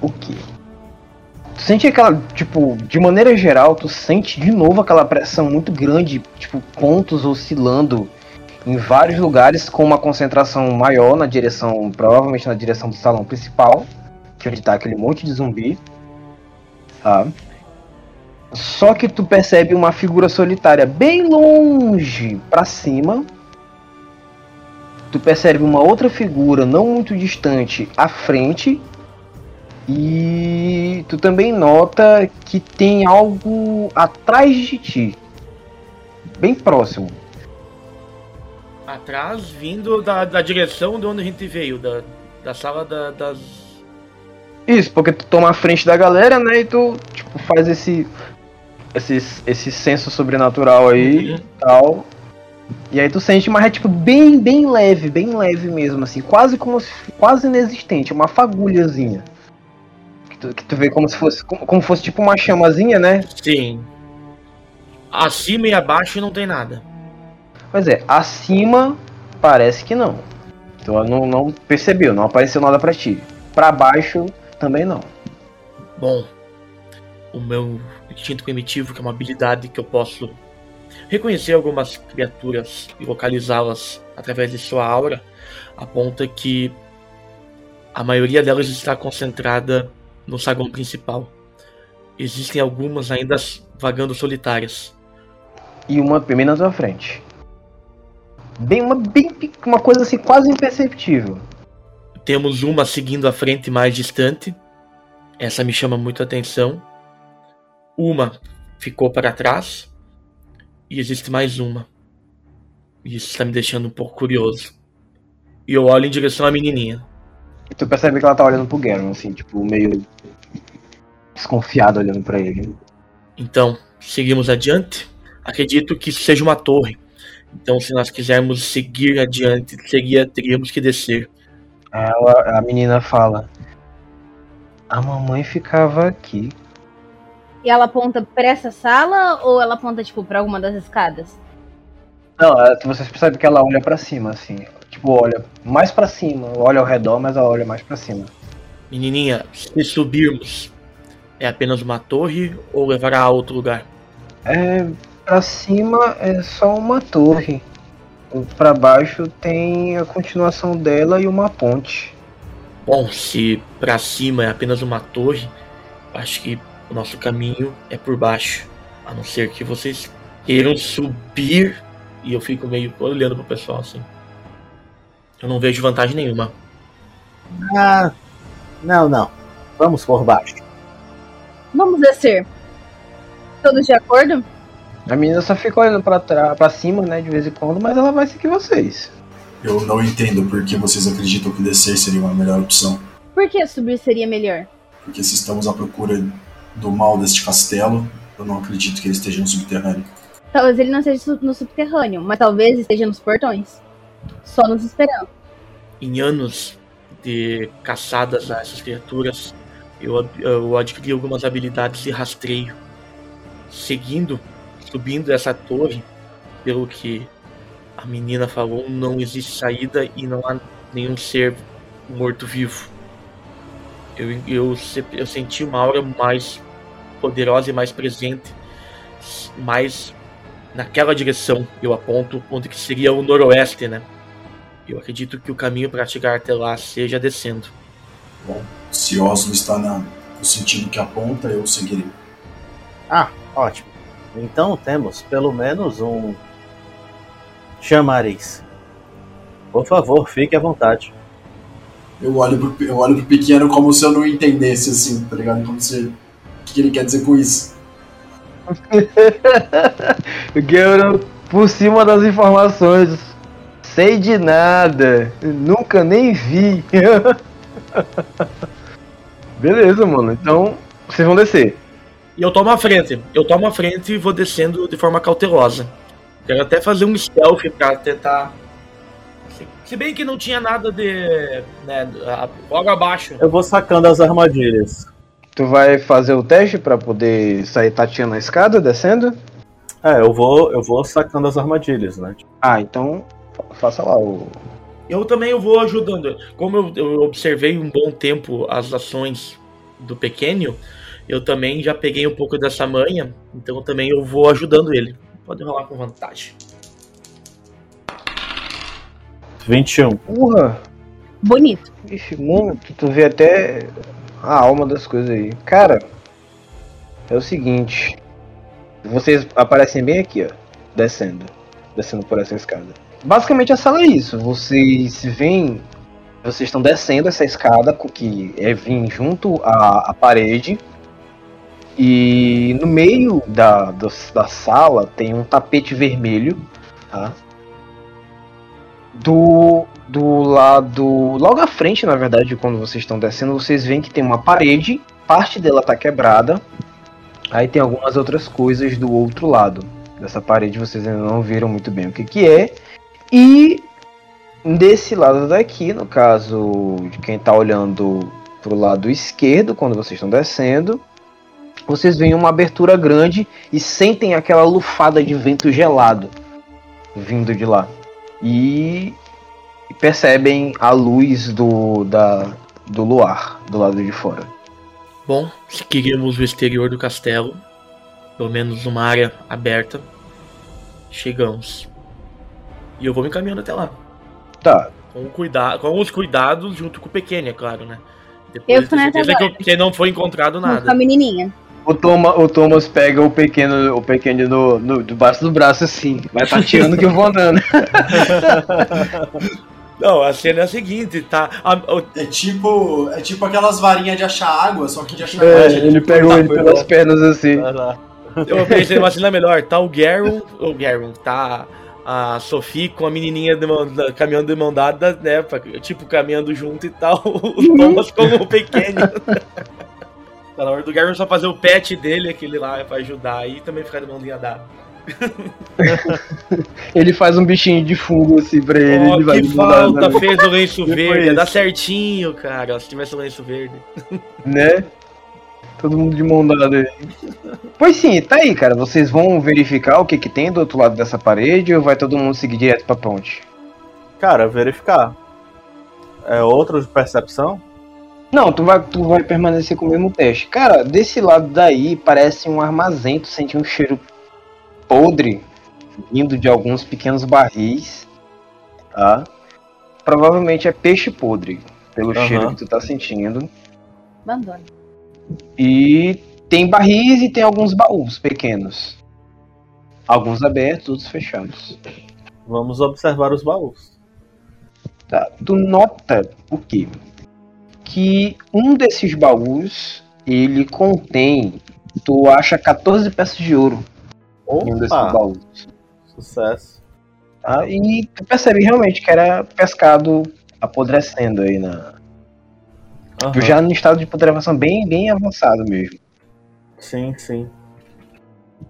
o quê? Tu sente aquela, tipo, de maneira geral, tu sente de novo aquela pressão muito grande, tipo, pontos oscilando em vários lugares com uma concentração maior na direção, provavelmente na direção do salão principal, que é onde tá aquele monte de zumbi. Tá? Só que tu percebe uma figura solitária bem longe pra cima, tu percebe uma outra figura não muito distante à frente e tu também nota que tem algo atrás de ti, bem próximo. Atrás, vindo da, da direção de onde a gente veio, da, da sala da- das. Isso, porque tu toma a frente da galera, né, e tu tipo faz esse esse esse senso sobrenatural aí, Uhum. tal. E aí tu sente, mas é tipo bem bem leve, bem leve mesmo assim, quase como se, quase inexistente, uma fagulhazinha. Que tu, que tu vê como se fosse como, como fosse tipo uma chamazinha, né? Sim. Acima e abaixo não tem nada. Pois é, acima parece que não. Tu não, não percebeu, não apareceu nada pra ti. Pra baixo também não. Bom, o meu instinto primitivo, que é uma habilidade que eu posso reconhecer algumas criaturas e localizá-las através de sua aura, aponta que a maioria delas está concentrada no saguão principal. Existem algumas ainda vagando solitárias. E uma bem na tua frente. Bem, uma, bem, uma coisa assim quase imperceptível. Temos uma seguindo à frente mais distante. Essa me chama muito a atenção. Uma ficou para trás. E existe mais uma. E isso está me deixando um pouco curioso. E eu olho em direção à menininha. E tu percebe que ela tá olhando pro Garen, assim, tipo, meio desconfiado olhando pra ele. Então, seguimos adiante. Acredito que isso seja uma torre. Então, se nós quisermos seguir adiante, seria, teríamos que descer. Ela, a menina fala: A mamãe ficava aqui. E ela aponta pra essa sala ou ela aponta, tipo, pra alguma das escadas? Não, ela- vocês percebem que ela olha pra cima, assim. Tipo, olha mais pra cima. Olha ao redor, mas ela olha mais pra cima. Menininha, se subirmos, é apenas uma torre ou levará a outro lugar? É, pra cima é só uma torre. Pra baixo tem a continuação dela e uma ponte. Bom, se pra cima é apenas uma torre, acho que o nosso caminho é por baixo. A não ser que vocês queiram subir e eu fico meio olhando pro pessoal assim. Eu não vejo vantagem nenhuma. Ah, não, não. Vamos por baixo. Vamos descer. Todos de acordo? A menina só fica olhando pra, trás, pra cima, né, de vez em quando, mas ela vai seguir vocês. Eu não entendo por que vocês acreditam que descer seria uma melhor opção. Por que subir seria melhor? Porque se estamos à procura do mal deste castelo, eu não acredito que ele esteja no subterrâneo. Talvez ele não esteja no subterrâneo, mas talvez esteja nos portões. Só nos esperando. Em anos de caçadas a essas criaturas, eu, eu adquiri algumas habilidades de rastreio. Seguindo, subindo essa torre, pelo que a menina falou, não existe saída e não há nenhum ser morto-vivo. Eu, eu, eu senti uma aura mais poderosa e mais presente, mais naquela direção eu aponto, onde que seria o noroeste, né? Eu acredito que o caminho para chegar até lá seja descendo. Bom, se Oslo está na, no sentido que aponta, eu seguirei. Ah, ótimo. Então temos pelo menos um chamariz. Por favor, fique à vontade. Eu olho pro, eu olho pro pequeno como se eu não entendesse, assim, tá ligado? Como se. O que, ele quer dizer com isso? Guilherme, por cima das informações. Sei de nada. Nunca nem vi. Beleza, mano. Então, vocês vão descer. E eu tomo a frente. Eu tomo a frente e vou descendo de forma cautelosa. Quero até fazer um stealth pra tentar. Se, bem que não tinha nada de. Né, logo abaixo. Eu vou sacando as armadilhas. Tu vai fazer o teste pra poder sair tateando a escada, descendo? É, eu vou, eu vou sacando as armadilhas, né? Ah, então fa- faça lá o. Eu também eu vou ajudando. Como eu, eu observei um bom tempo as ações do pequeno, eu também já peguei um pouco dessa manha, então também eu vou ajudando ele. Pode rolar com vantagem. 21. Porra! Bonito. Ixi, mano, tu, tu vê até a alma das coisas aí. Cara, é o seguinte. Vocês aparecem bem aqui, ó. Descendo. Descendo por essa escada. Basicamente a sala é isso. Vocês veem. Vocês estão descendo essa escada que é vir junto à, à parede. E no meio da, do- da sala tem um tapete vermelho. Tá? Do, do lado. Logo à frente, na verdade, quando vocês estão descendo, vocês veem que tem uma parede, parte dela tá quebrada. Aí tem algumas outras coisas do outro lado dessa parede, vocês ainda não viram muito bem o que, que é. E desse lado daqui, no caso de quem tá olhando pro lado esquerdo, quando vocês estão descendo, vocês veem uma abertura grande e sentem aquela lufada de vento gelado vindo de lá. E percebem a luz do, da, do luar do lado de fora. Bom, se queríamos o exterior do castelo, pelo menos uma área aberta, chegamos. E eu vou me encaminhando até lá. Tá, Com, o cuida com os cuidados junto com o pequeno, é claro, né? Eu Depois de fui nessa certeza que, eu- que não foi encontrado Com a nada. menininha. O, Toma, o Thomas pega o pequeno, o pequeno no, no, debaixo do braço assim, vai tateando que eu vou andando. Não, a cena é a seguinte, tá? A- o- É tipo. É tipo aquelas varinhas de achar água, só que de achar É, água. ele pegou ele pelas pernas assim. Eu pensei numa cena melhor. Tá o Garon, o Garon, tá a Sophie com a menininha de mão- caminhando de mão dada, né? pra- Tipo, caminhando junto e tal. O Thomas como o pequeno. Tá na hora do Garon só fazer o pet dele, aquele lá, pra ajudar. E também ficar de mãozinha dada. Ele faz um bichinho de fundo assim pra ele. Ó, ele vai que falta fez o lenço verde. Dá certinho, cara, se tivesse o lenço verde. né? Todo mundo de mão dada aí. Pois sim, tá aí, cara. Vocês vão verificar o que que tem do outro lado dessa parede ou vai todo mundo seguir direto pra ponte? Cara, verificar. É outro de percepção? Não, tu vai, tu vai permanecer com o mesmo teste. Cara, desse lado daí parece um armazém, tu sente um cheiro podre vindo de alguns pequenos barris, tá? Provavelmente é peixe podre, pelo Aham. cheiro que tu tá sentindo. Abandona. E tem barris e tem alguns baús pequenos. Alguns abertos, outros fechados. Vamos observar os baús. Tá? Tu nota o quê? Que um desses baús, ele contém, tu acha 14 peças de ouro em um desses Opa, baús. sucesso. Tá? E tu percebe realmente que era pescado apodrecendo aí na. Aham. Já no estado de putrefação bem, bem avançado mesmo. Sim, sim.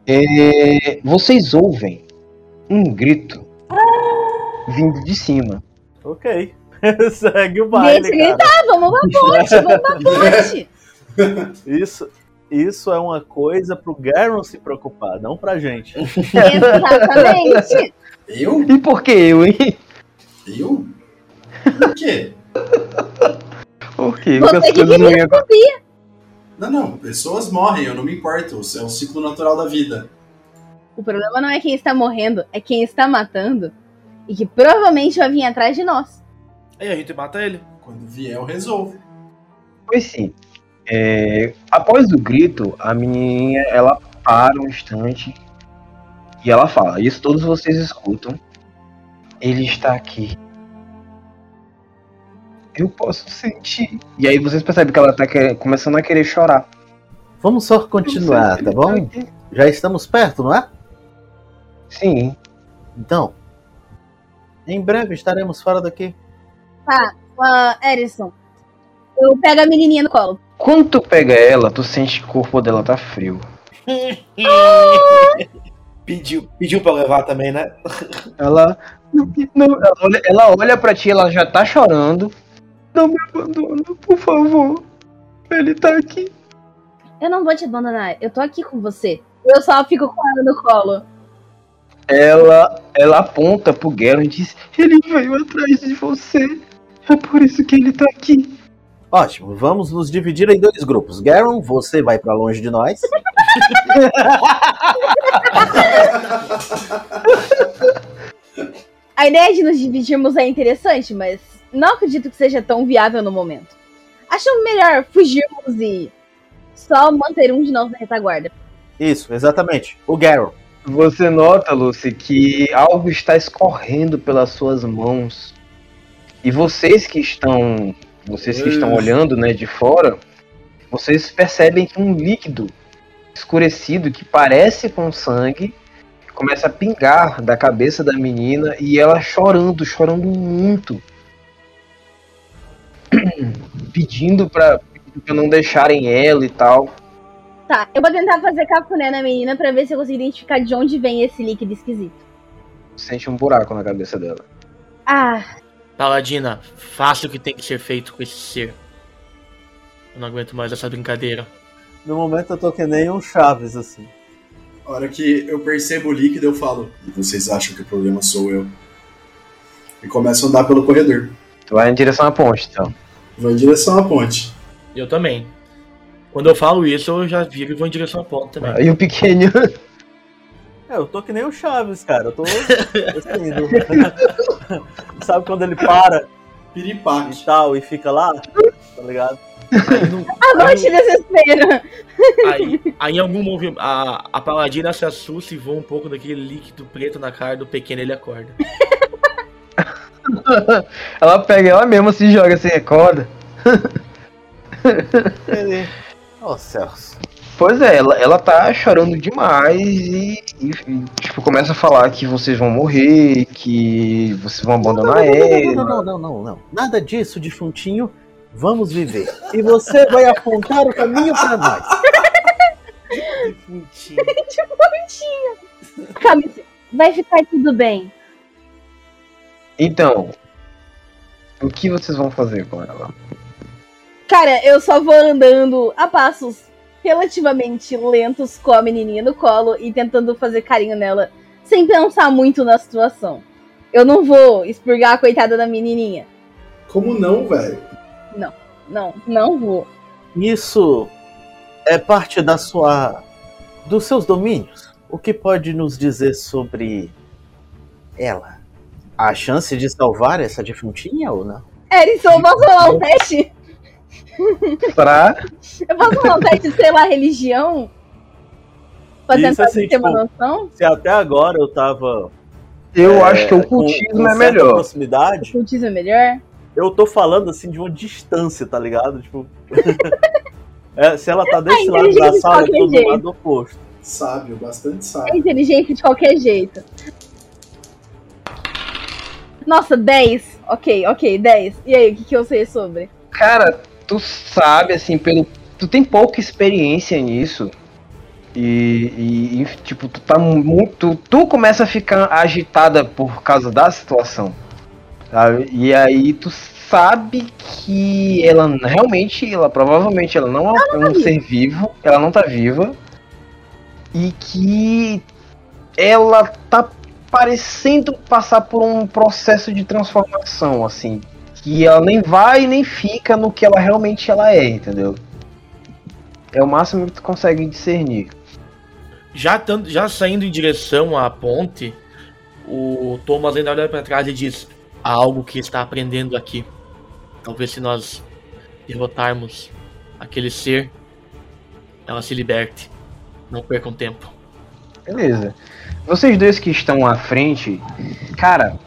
É, vocês ouvem um grito vindo de cima. Ok. Segue o baile, Deixa cara. tá, vamos pra ponte, vamos pra ponte. Isso, isso é uma coisa pro Garon se preocupar, não pra gente. Exatamente. Eu? E por que eu, hein? Eu? Por quê? Por quê? Você que não queria iam descobrir. Não, não, pessoas morrem, eu não me importo. É o ciclo natural da vida. O problema não é quem está morrendo, é quem está matando. E que provavelmente vai vir atrás de nós. Aí a gente mata ele. Quando vier, eu resolvo. Pois sim. É, após o grito, a menininha ela para um instante e ela fala: Isso todos vocês escutam. Ele está aqui. Eu posso sentir. E aí vocês percebem que ela tá quer- começando a querer chorar. Vamos só continuar, tá bom? Já estamos perto, não é? Sim. Então, em breve estaremos fora daqui. Ah, Erison, eu pego a menininha no colo. Quando tu pega ela, tu sente que o corpo dela tá frio. Pediu, pediu pra levar também, né? Ela. Não, ela, olha, ela olha pra ti, ela já tá chorando. Não me abandona, por favor. Ele tá aqui. Eu não vou te abandonar, eu tô aqui com você. Eu só fico com ela no colo. Ela, ela aponta pro Garen e diz: Ele veio atrás de você. É por isso que ele tá aqui. Ótimo, vamos nos dividir em dois grupos. Garon, você vai pra longe de nós. A ideia de nos dividirmos é interessante, mas não acredito que seja tão viável no momento. Acho melhor fugirmos e só manter um de nós na retaguarda. Isso, exatamente. O Garon. Você nota, Lucy, que algo está escorrendo pelas suas mãos. E vocês que estão. Vocês que estão olhando, né, de fora, vocês percebem que um líquido escurecido que parece com sangue começa a pingar da cabeça da menina e ela chorando, chorando muito. Pedindo pra não deixarem ela e tal. Tá, eu vou tentar fazer cafuné na menina pra ver se eu consigo identificar de onde vem esse líquido esquisito. Sente um buraco na cabeça dela. Ah, Paladina, faça o que tem que ser feito com esse ser. Eu não aguento mais essa brincadeira. No momento eu tô que nem um Chaves, assim. A hora que eu percebo o líquido, eu falo: E vocês acham que o problema sou eu? E começo a andar pelo corredor. Tu vai em direção à ponte, então. Vou em direção à ponte. Eu também. Quando eu falo isso, eu já viro e vou em direção à ponta também. E o pequeno. É, eu tô que nem o Chaves, cara. Eu tô. Assim, do- Sabe quando ele para e Piripaque. tal e fica lá? Tá ligado? Aí, não- agora te desespero. aí, aí em algum movimento, a, a paladina se assusta e voa um pouco daquele líquido preto na cara do pequeno e ele acorda. ela pega ela mesma, se joga, se recorda. Ele. Oh, céus. Pois é, ela, ela tá chorando demais e, e- e, tipo, começa a falar que vocês vão morrer, que vocês vão abandonar Não, ela. não, não, não, não. Nada disso, defuntinho. Vamos viver. E você vai apontar o caminho pra nós. Calma, vai ficar tudo bem. Então, o que vocês vão fazer com ela? Cara, eu só vou andando a passos relativamente lentos com a menininha no colo e tentando fazer carinho nela, sem pensar muito na situação. Eu não vou expurgar a coitada da menininha. Como não, velho? Não, não vou. Isso é parte da sua. dos seus domínios. O que pode nos dizer sobre ela? A chance de salvar essa defuntinha ou não? Erison, eu posso rolar um teste? Pra. Eu posso um teste, sei lá, religião? Pra Isso, tentar assim, ter uma tipo, noção? Se até agora eu tava. Eu é, acho que o cultismo com é melhor. proximidade, Cultismo é melhor? eu tô falando assim de uma distância, tá ligado? Tipo. é, se ela tá desse lado da de sala, eu tô do jeito. lado oposto. Sábio, bastante É sábio. inteligente de qualquer jeito. Nossa, 10. Ok, ok, 10. E aí, o que, que eu sei sobre? Cara, tu sabe, assim, pelo. Tu tem pouca experiência nisso. E, e, tipo, tu tá muito. Tu começa a ficar agitada por causa da situação. Sabe? E aí tu sabe que ela realmente, ela provavelmente ela não é um ser vivo, ela não tá viva. E que ela tá parecendo passar por um processo de transformação, assim que ela nem vai nem fica no que ela realmente ela é, entendeu? É o máximo que tu consegue discernir. Já, tanto, já saindo em direção à ponte, o Thomas ainda olha para trás e diz: Há algo que está aprendendo aqui. Talvez se nós derrotarmos aquele ser, ela se liberte. Não percam tempo. Beleza. Vocês dois que estão à frente, cara,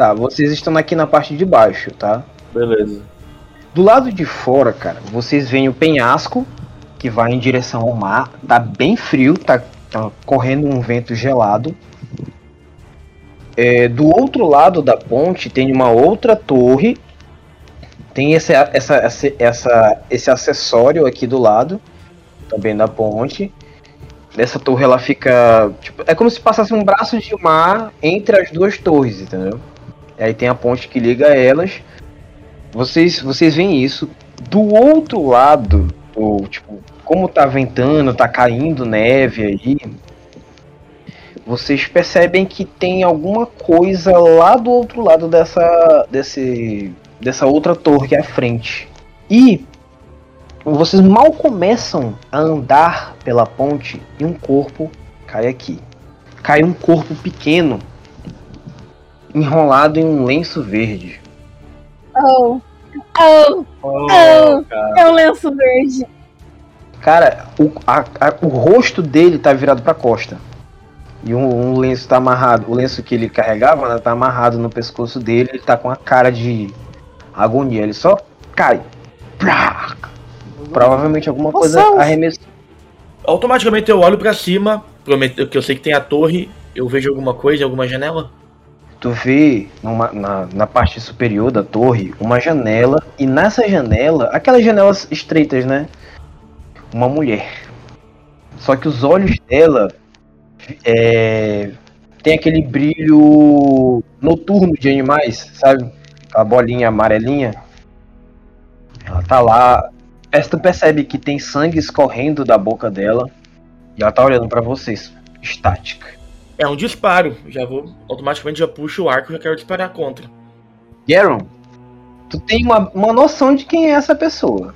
tá, vocês estão aqui na parte de baixo, tá? Beleza. Do lado de fora, cara, vocês veem o penhasco que vai em direção ao mar. Tá bem frio, tá, tá correndo um vento gelado. É, do outro lado da ponte tem uma outra torre. Tem esse, essa, essa, essa, esse acessório aqui do lado, também da ponte. Essa torre ela fica. Tipo, é como se passasse um braço de mar entre as duas torres, entendeu? Aí tem a ponte que liga elas. Vocês, vocês veem isso. Do outro lado, ou, tipo, como tá ventando, tá caindo neve aí, vocês percebem que tem alguma coisa lá do outro lado dessa, desse, dessa outra torre à frente. E vocês mal começam a andar pela ponte e um corpo cai aqui. Cai um corpo pequeno, enrolado em um lenço verde. Oh. Oh. Oh, Oh. É um lenço verde. Cara, o, a- a- o rosto dele tá virado pra costa. E um, um lenço tá amarrado. O lenço que ele carregava né, tá amarrado no pescoço dele. Ele tá com a cara de agonia. Ele só cai. Plá! Provavelmente alguma coisa arremessou. Automaticamente eu olho pra cima, prometo que eu sei que tem a torre. Eu vejo alguma coisa, alguma janela. Tu vê numa- na, na parte superior da torre uma janela. E nessa janela, aquelas janelas estreitas, né? Uma mulher. Só que os olhos dela é, tem aquele brilho noturno de animais, sabe? A bolinha amarelinha. Ela tá lá. Esta percebe que tem sangue escorrendo da boca dela. E ela tá olhando pra vocês, estática. É um disparo. Já vou. Automaticamente já puxo o arco e já quero disparar contra. Garon, tu tem uma, uma noção de quem é essa pessoa.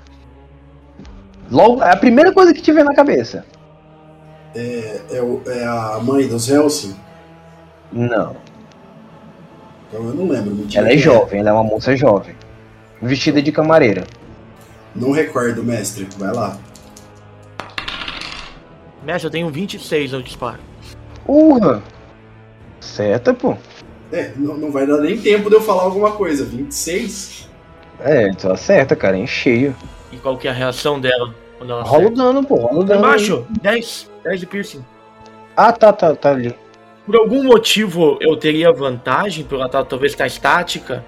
Logo, é a primeira coisa que te vem na cabeça. É, o- é a mãe dos Helsing? Não. Então eu não lembro. muito Ela é jovem, ela é uma moça jovem. Vestida de camareira. Não recordo, mestre. Vai lá. Mestre, eu tenho 26 no disparo. Urra! Certa, pô. É, não, não vai dar nem tempo de eu falar alguma coisa. 26? É, tu acerta, cara, em cheio. E qual que é a reação dela quando ela Rola o dano, pô, rola o dano. embaixo, 10. 10 de piercing. Ah, tá, tá, tá ali. Por algum motivo eu teria vantagem por ela tá, talvez estar estática?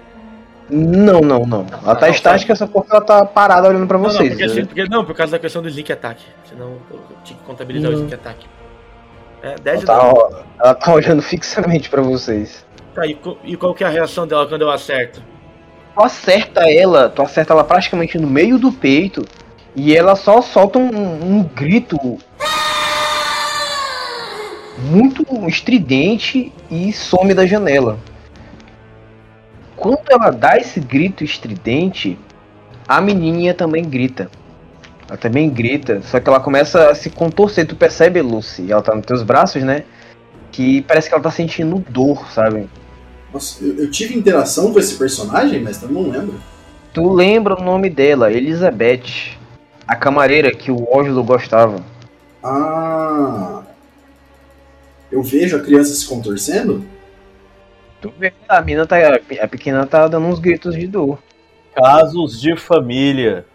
Não, não, não. Ela tá não, estática só porque ela tá parada olhando pra Não, não, vocês. porque, né? porque- não, por causa da questão do sneak attack. Senão eu tinha que contabilizar o Não. sneak attack. É, 10 ela, de tá, dano. ó, ela tá olhando fixamente pra vocês. Tá, e, e qual que é a reação dela quando eu acerto? tu acerta ela, tu acerta ela praticamente no meio do peito e ela só solta um, um grito muito estridente e some da janela. Quando ela dá esse grito estridente, a menininha também grita. Ela também grita, só que ela começa a se contorcer. Tu percebe, Lucy? Ela tá nos teus braços, né? Que parece que ela tá sentindo dor, sabe? Nossa, eu, eu tive interação com esse personagem, mestre? Eu não lembro. Tu lembra o nome dela, Elizabeth, a camareira que o Ângelo gostava. Ah. Eu vejo a criança se contorcendo? Tu vê, a menina tá, a pequena tá dando uns gritos de dor. Casos de família.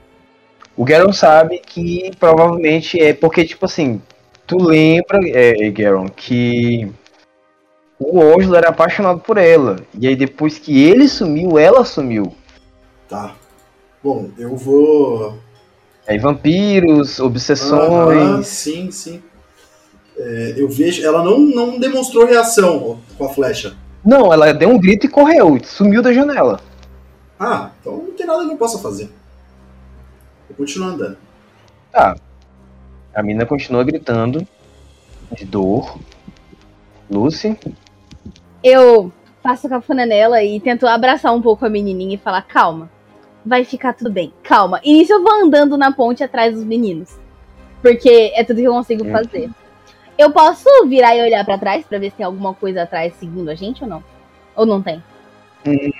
O Garon sabe que provavelmente é porque, tipo assim, tu lembra, é, Garon, que o Ângelo era apaixonado por ela. E aí depois que ele sumiu, ela sumiu. Tá. Bom, eu vou. Aí vampiros, obsessões. sim, sim. É, eu vejo. Ela não, não demonstrou reação com a flecha. Não, ela deu um grito e correu, sumiu da janela. Ah, então não tem nada que eu possa fazer. Eu continuo andando. Tá. A menina continua gritando de dor. Lucy. Eu passo a cafona nela e tento abraçar um pouco a menininha e falar: calma, vai ficar tudo bem, calma. E nisso eu vou andando na ponte atrás dos meninos. Porque é tudo que eu consigo fazer. Eu posso virar e olhar pra trás pra ver se tem alguma coisa atrás seguindo a gente ou não? Ou não tem?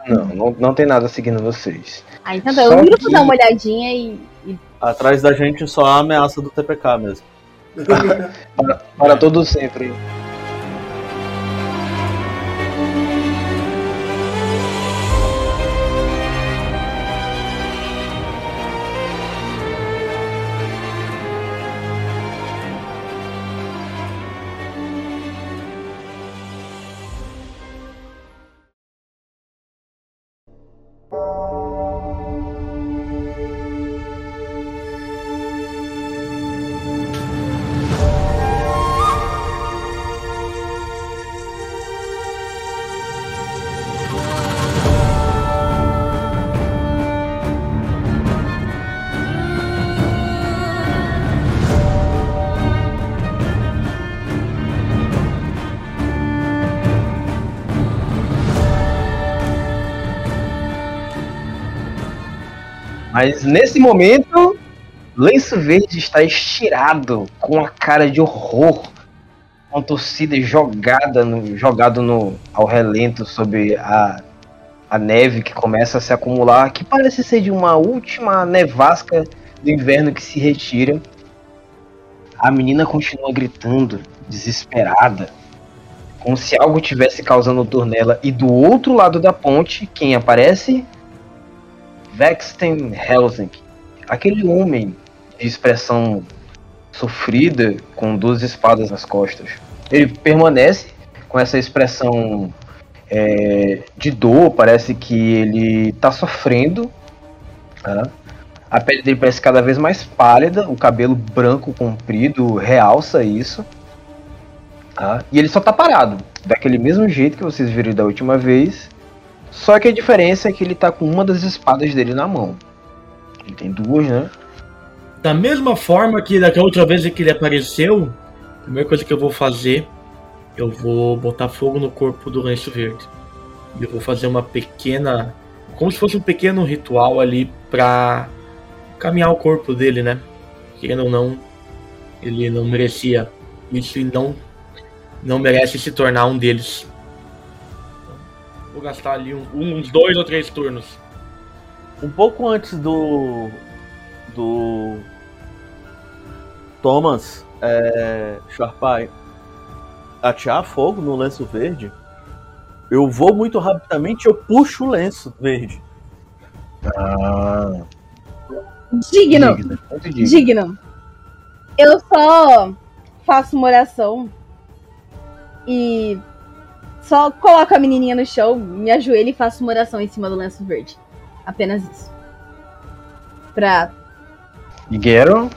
Não, não, não tem nada seguindo vocês. Ah, então tá. Só Eu viro que- dar uma olhadinha e. e- Atrás da gente só a ameaça do TPK mesmo. Para todo sempre. Mas nesse momento, Lenço Verde está estirado, com a cara de horror, com a torcida jogada no, jogado no, ao relento sobre a, a neve que começa a se acumular, que parece ser de uma última nevasca do inverno que se retira. A menina continua gritando, desesperada, como se algo tivesse causando dor nela. E do outro lado da ponte, quem aparece? Vexten Helsing, aquele homem de expressão sofrida com duas espadas nas costas. Ele permanece com essa expressão é, de dor, parece que ele está sofrendo. tá? A pele dele parece cada vez mais pálida, o cabelo branco comprido realça isso. tá? E ele só tá parado, daquele mesmo jeito que vocês viram da última vez, só que a diferença é que ele tá com uma das espadas dele na mão. Ele tem duas, né? Da mesma forma que daquela outra vez que ele apareceu, a primeira coisa que eu vou fazer, eu vou botar fogo no corpo do lenço verde. E eu vou fazer uma pequena. Como se fosse um pequeno ritual ali pra caminhar o corpo dele, né? Querendo ou não, ele não merecia isso e não, não merece se tornar um deles. Vou gastar ali um- uns dois ou três turnos. Um pouco antes do. do. Thomas é, Sharpai atear fogo no lenço verde, eu vou muito rapidamente e eu puxo o lenço verde. Ah, Digno! digno, muito digno. Digno. Eu só faço uma oração e só coloco a menininha no chão, me ajoelho e faço uma oração em cima do lenço verde. Apenas isso. Pra. Gero?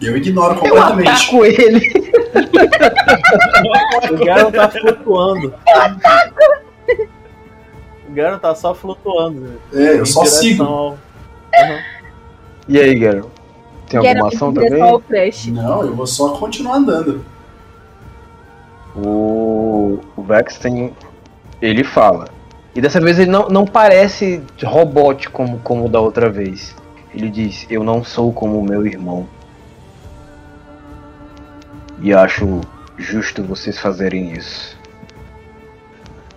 Eu ignoro Eu completamente. ataco ele. O Garen tá flutuando. O Garen tá só flutuando. É, eu só sigo. ao- Aham. E aí, Gero? Tem Quero alguma ação também? Não, eu vou só continuar andando. O, o ele fala. E dessa vez ele não, não parece robótico como, como da outra vez. Ele diz, eu não sou como meu irmão. E acho justo vocês fazerem isso.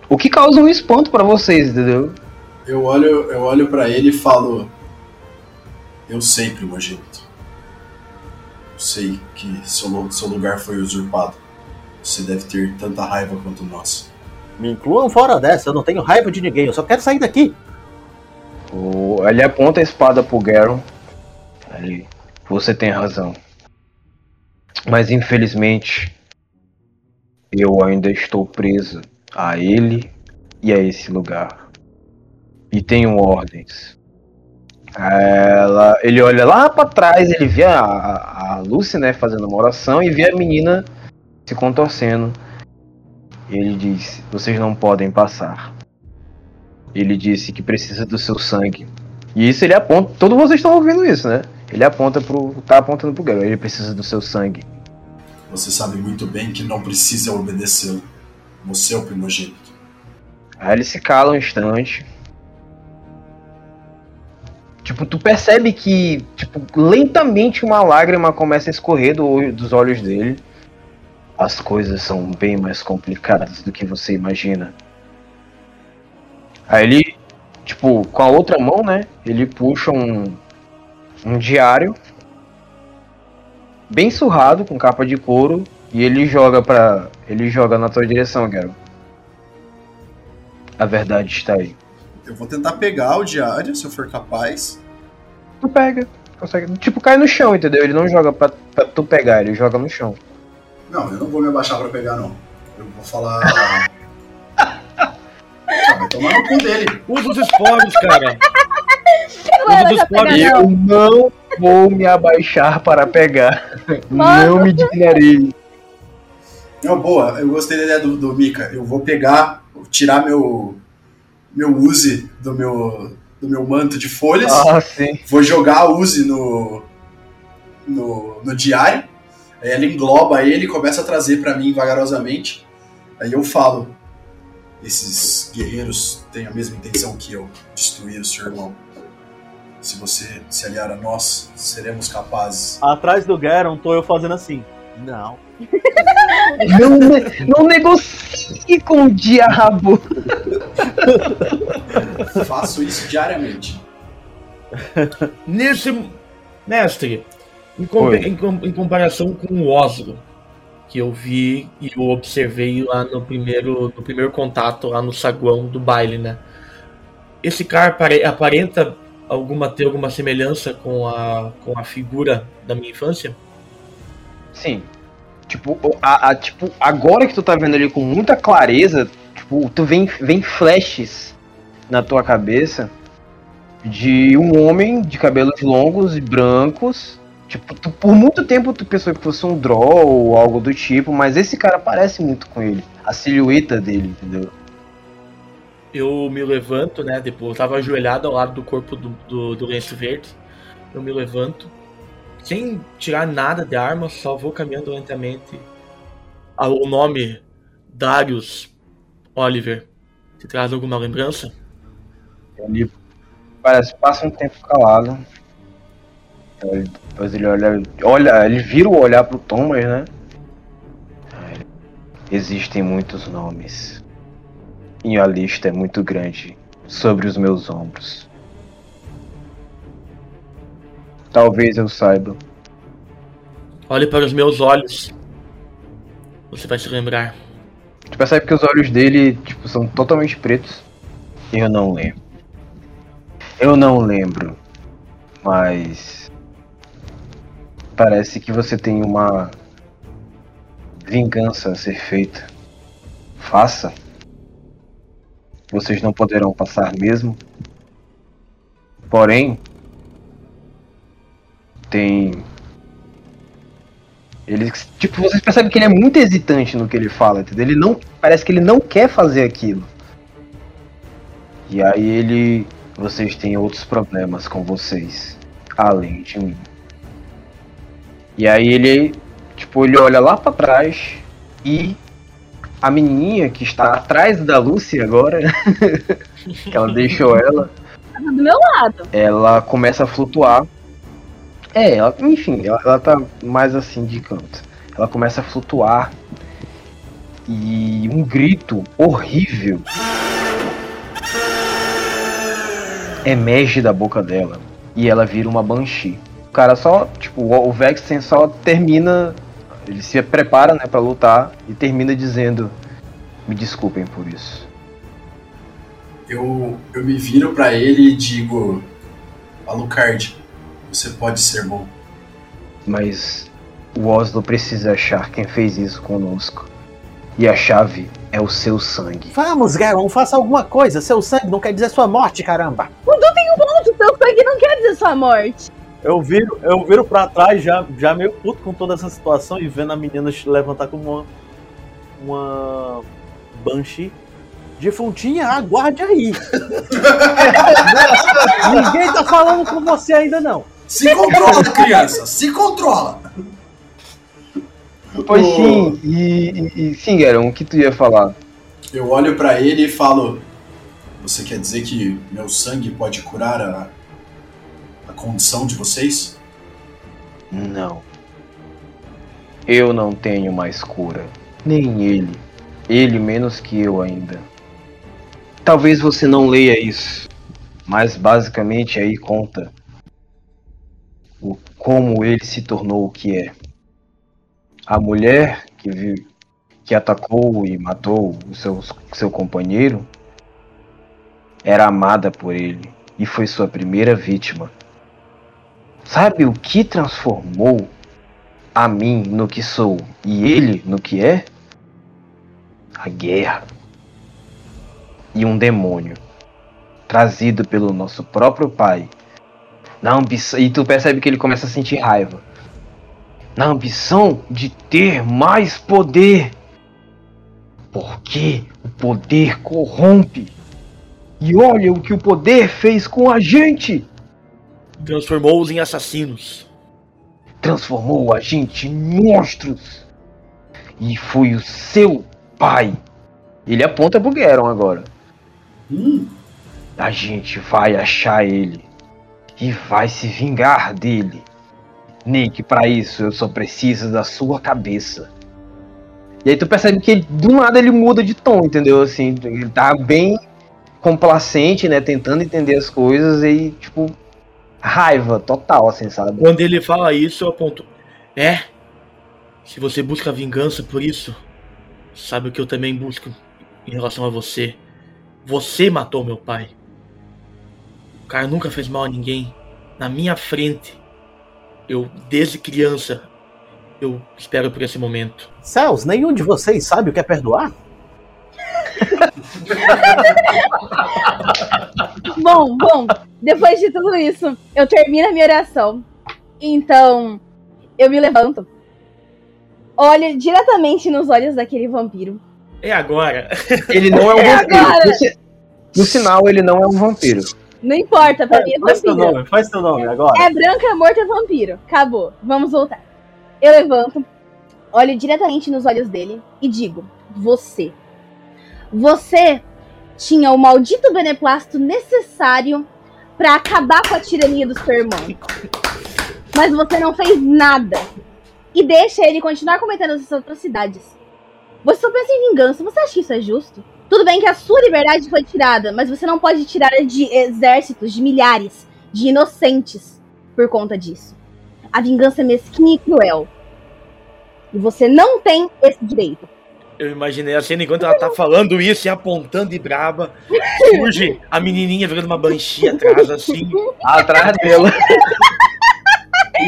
O que causa um espanto pra vocês, entendeu? Eu olho, eu olho para ele e falo: Eu sei, primogênito. Eu sei que seu, seu lugar foi usurpado. Você deve ter tanta raiva quanto nós. Me incluam fora dessa, eu não tenho raiva de ninguém, eu só quero sair daqui. O, ele aponta a espada pro Garon. Ele, você tem razão. Mas infelizmente, eu ainda estou preso a ele e a esse lugar. E tenho ordens. Ela, ele olha lá pra trás, ele vê a, a, a Lucy, né, fazendo uma oração e vê a menina se contorcendo. Ele diz: Vocês não podem passar. Ele disse que precisa do seu sangue. E isso ele aponta. Todos vocês estão ouvindo isso, né? Ele aponta pro. tá apontando pro Garo. Ele precisa do seu sangue. Você sabe muito bem que não precisa obedecê-lo. Você é o primogênito. Aí ele se cala um instante. Tipo, tu percebe que, tipo, lentamente uma lágrima começa a escorrer do, dos olhos dele. As coisas são bem mais complicadas do que você imagina. Aí ele, tipo, com a outra mão, né? Ele puxa um, um diário bem surrado, com capa de couro, e ele joga para ele joga na tua direção, Garo. A verdade está aí. Eu vou tentar pegar o diário, se eu for capaz. Tu pega, consegue, tipo, cai no chão, entendeu? Ele não joga pra, pra tu pegar, ele joga no chão. Não, eu não vou me abaixar pra pegar, não. Eu vou falar. ah, vai tomar no cu dele. Usa os esporos, cara. Pega pobres. não. Eu não vou me abaixar para pegar. Mano. Não me dignarei. Não, boa, eu gostei da ideia do, do Mika. Eu vou pegar, tirar meu. meu Uzi do meu. do meu manto de folhas. Ah, sim. Vou jogar a Uzi no. no, no diário. Aí ela engloba ele e começa a trazer pra mim vagarosamente. Aí eu falo: Esses guerreiros têm a mesma intenção que eu, destruir o seu irmão. Se você se aliar a nós, seremos capazes. Atrás do Garon tô eu fazendo assim. Não. Não, ne- não negocie com o diabo. Faço isso diariamente. Nesse. Mestre, em, com- em em comparação com o Oslo, que eu vi e eu observei lá no primeiro, no primeiro contato, lá no saguão do baile, né? Esse cara apare- aparenta alguma, ter alguma semelhança com a, com a figura da minha infância? Sim. Tipo, a, a- tipo, agora que tu tá vendo ele com muita clareza, tipo, tu vem, vem flashes na tua cabeça de um homem de cabelos longos e brancos. Tipo, tu- por muito tempo tu pensou que fosse um draw ou algo do tipo, mas esse cara parece muito com ele. A silhueta dele, entendeu? Eu me levanto, né? Depois eu tava ajoelhado ao lado do corpo do, do, do lenço verde. Eu me levanto, sem tirar nada de arma, só vou caminhando lentamente ao nome Darius Oliver. Te traz alguma lembrança? Ele parece passa um tempo calado. Depois ele olha, olha, ele vira o olhar pro Thomas, né? Aí Existem muitos nomes. E a lista é muito grande sobre os meus ombros. Talvez eu saiba. Olhe para os meus olhos. Você vai se lembrar. Tu percebe que os olhos dele, tipo, são totalmente pretos. Eu não lembro. Eu não lembro. Mas. Parece que você tem uma. Vingança a ser feita. Faça. Vocês não poderão passar mesmo. Porém. Tem ele, tipo, vocês percebem que ele é muito hesitante no que ele fala, entendeu? Ele não, parece que ele não quer fazer aquilo. E aí ele, vocês têm outros problemas com vocês, além de mim. E aí ele, tipo, ele olha lá pra trás e a menininha que está atrás da Lucy agora, que ela deixou ela, Tá do meu lado. ela começa a flutuar. É, ela, enfim, ela, ela tá mais assim de canto. Ela começa a flutuar e um grito horrível emerge da boca dela e ela vira uma banshee. O cara só, tipo, o o Vexen só termina, ele se prepara, né, para lutar e termina dizendo: "Me desculpem por isso". Eu, eu me viro pra ele e digo: Alucard, você pode ser bom. Mas o Oslo precisa achar quem fez isso conosco. E a chave é o seu sangue. Vamos, Garon, faça alguma coisa. Seu sangue não quer dizer sua morte, caramba. Ponto, seu sangue não quer dizer sua morte. Eu viro, eu viro pra trás, já, já meio puto com toda essa situação e vendo a menina se levantar como uma. Uma. Banshee. Defuntinha, aguarde aí. Ninguém tá falando com você ainda não. Se controla, criança! Se controla! Pois sim, e, e, sim, Garon, o que tu ia falar? Eu olho pra ele e falo: Você quer dizer que meu sangue pode curar a, a condição de vocês? Não. Eu não tenho mais cura. Nem ele. Ele menos que eu ainda. Talvez você não leia isso, mas basicamente aí conta o como ele se tornou o que é. A mulher que viu, que atacou e matou o seu, seu companheiro era amada por ele e foi sua primeira vítima. Sabe o que transformou a mim no que sou e ele no que é? A guerra. E um demônio trazido pelo nosso próprio pai. Na ambição, e tu percebe que ele começa a sentir raiva. Na ambição de ter mais poder. Porque o poder corrompe. E olha o que o poder fez com a gente! Transformou-os em assassinos. Transformou a gente em monstros. E foi o seu pai. Ele aponta pro agora. Hum, A gente vai achar ele. E vai se vingar dele. Nick, pra isso eu só preciso da sua cabeça. E aí tu percebe que ele, do nada ele muda de tom, entendeu? Assim, ele tá bem complacente, né? Tentando entender as coisas e, tipo, raiva total, assim, sabe? Quando ele fala isso, eu aponto. É? Se você busca vingança por isso, sabe o que eu também busco em relação a você. Você matou meu pai. O cara nunca fez mal a ninguém. Na minha frente. Eu, desde criança, eu espero por esse momento. Céus, nenhum de vocês sabe o que é perdoar? Bom, bom, depois de tudo isso, eu termino a minha oração. Então, eu me levanto. Olho diretamente nos olhos daquele vampiro. É agora. Ele não é um É vampiro. No, si- no sinal, ele não é um vampiro. Não importa, pra mim é Faz teu vampiro. nome, faz teu nome agora. É branca, é morta, é vampiro. Acabou. Vamos voltar. Eu levanto, olho diretamente nos olhos dele e digo: Você. Você tinha o maldito beneplácito necessário pra acabar com a tirania do seu irmão. Mas você não fez nada. E deixa ele continuar cometendo essas atrocidades. Você só pensa em vingança. Você acha que isso é justo? Tudo bem que a sua liberdade foi tirada, mas você não pode tirar de exércitos, de milhares, de inocentes por conta disso. A vingança é mesquinha e cruel. E você não tem esse direito. Eu imaginei a cena enquanto ela tá falando isso e apontando e braba. Surge a menininha virando uma banchinha atrás, assim. Atrás dela.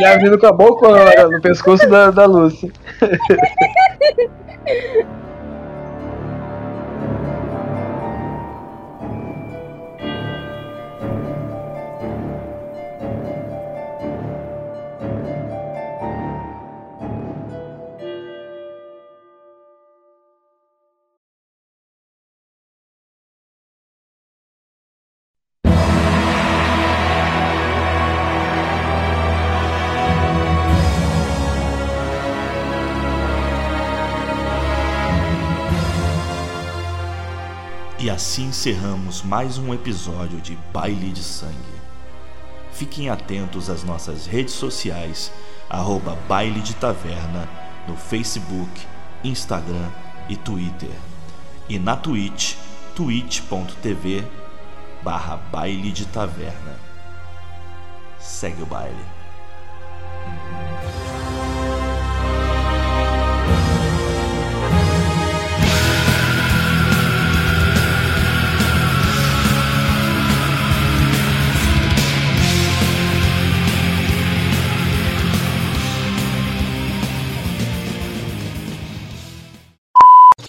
Já vindo com a boca no pescoço da, da Lucy. Assim encerramos mais um episódio de Baile de Sangue. Fiquem atentos às nossas redes sociais, arroba Baile de Taverna, no Facebook, Instagram e Twitter. E na Twitch, twitch.tv barra Baile de Taverna. Segue o baile.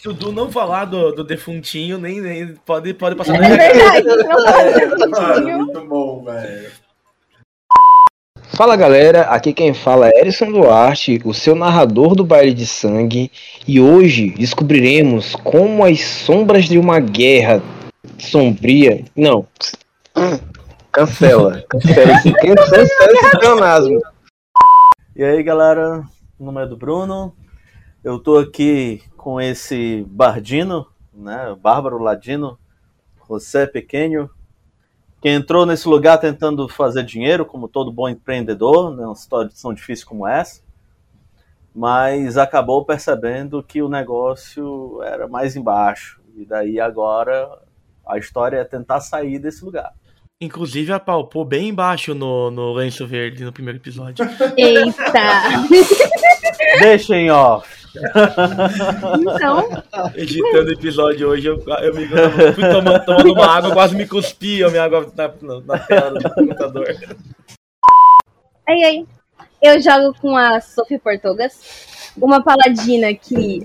Se o Du não falar do, do defuntinho, nem, nem pode, pode passar. É verdade. Não pode. muito bom, velho. Fala galera, aqui quem fala é Erison Duarte, o seu narrador do baile de sangue, e hoje descobriremos como as sombras de uma guerra sombria. Não. Cancela. Cancela esse, cancela esse pleonasmo. E aí, galera, o nome é do Bruno. Eu tô aqui com esse Bardino, né? Bárbaro Ladino, José Pequeno, que entrou nesse lugar tentando fazer dinheiro, como todo bom empreendedor, numa né, situação difícil como essa, mas acabou percebendo que o negócio era mais embaixo. E daí agora a história é tentar sair desse lugar. Inclusive apalpou bem embaixo no, no lenço verde no primeiro episódio. Eita! Deixa em off. Então. Editando o episódio hoje, eu, eu, me, eu fui tomando, tomando uma água, quase me cuspi a minha água na, na, tela do computador. Aí, aí. Eu jogo com a Sophie Portugas, uma paladina que.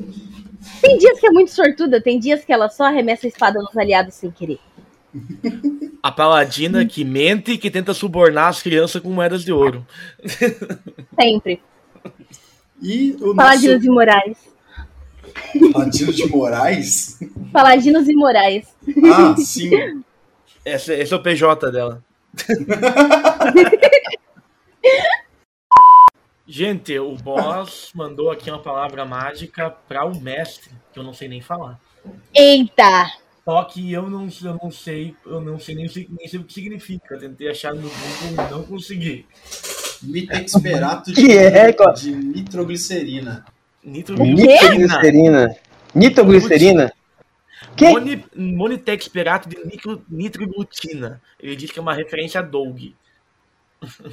Tem dias que é muito sortuda, tem dias que ela só arremessa a espada nos aliados sem querer. A paladina que mente e que tenta subornar as crianças com moedas de ouro. Sempre. E o Paladinos nosso... e Moraes. Paladinos de Moraes? Paladinos e Moraes. Ah, sim. Esse, esse é o PJ dela. Gente, o boss mandou aqui uma palavra mágica para o mestre, que eu não sei nem falar. Eita! Só que eu não, eu não sei, eu não sei nem, nem sei o que significa. Eu tentei achar no Google e não consegui. Mitexperato Que de, é, de nitroglicerina. Nitroglicerina. Nitroglicerina. Nitroglicerina? Que? Moni, monitexperato de nitro, nitroglutina. Ele diz que é uma referência a Doug.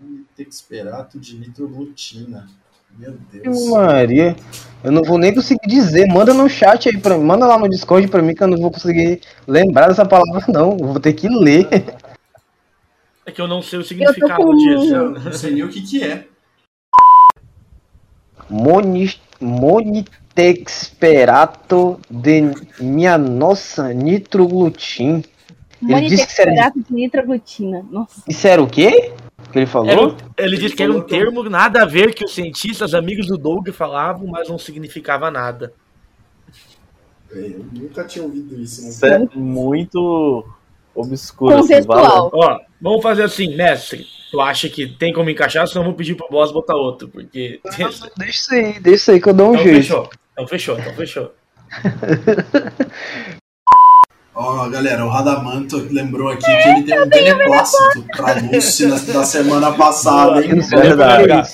Mitexperato de nitroglutina. Meu Deus. Maria. Eu não vou nem conseguir dizer. Manda no chat aí pra mim. Manda lá no Discord pra mim que eu não vou conseguir lembrar dessa palavra, não. Eu vou ter que ler. É que eu não sei o significado com- disso. Eu não sei nem o que que é. Moni- Monitexperato de minha nossa nitroglutin. Ele disse que era, Monitexperato de nitroglutina. Nossa. isso era o quê? Que ele falou? Um- ele disse que era um termo nada a ver que os cientistas amigos do Doug falavam, mas não significava nada. É, Eu nunca tinha ouvido isso. Né? Isso é muito obscuro. assim, Contextual. Ó, vamos fazer assim, mestre. Tu acha que tem como encaixar? Senão eu vou pedir pro boss botar outro, porque. Deixa isso aí, deixa isso aí que eu dou um Então jeito. fechou. Então fechou, então fechou. Ó, galera, o Radamanto lembrou aqui que ele tem um beneplácito pra Lucy na- da semana passada, hein? Isso é verdade.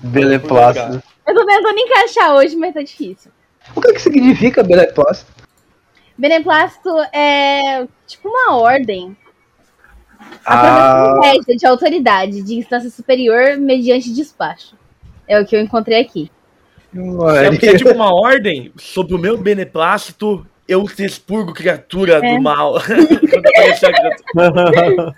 Beleplácido. Eu tô tentando encaixar hoje, mas tá difícil. O que, que significa beleplácido? Beneplácito é tipo uma ordem. Ah, A profissão de autoridade de instância superior mediante despacho. É o que eu encontrei aqui. É, Maria. é tipo uma ordem sobre o meu beneplácito, eu te expurgo criatura É. do mal. Quando aparecer a criatura.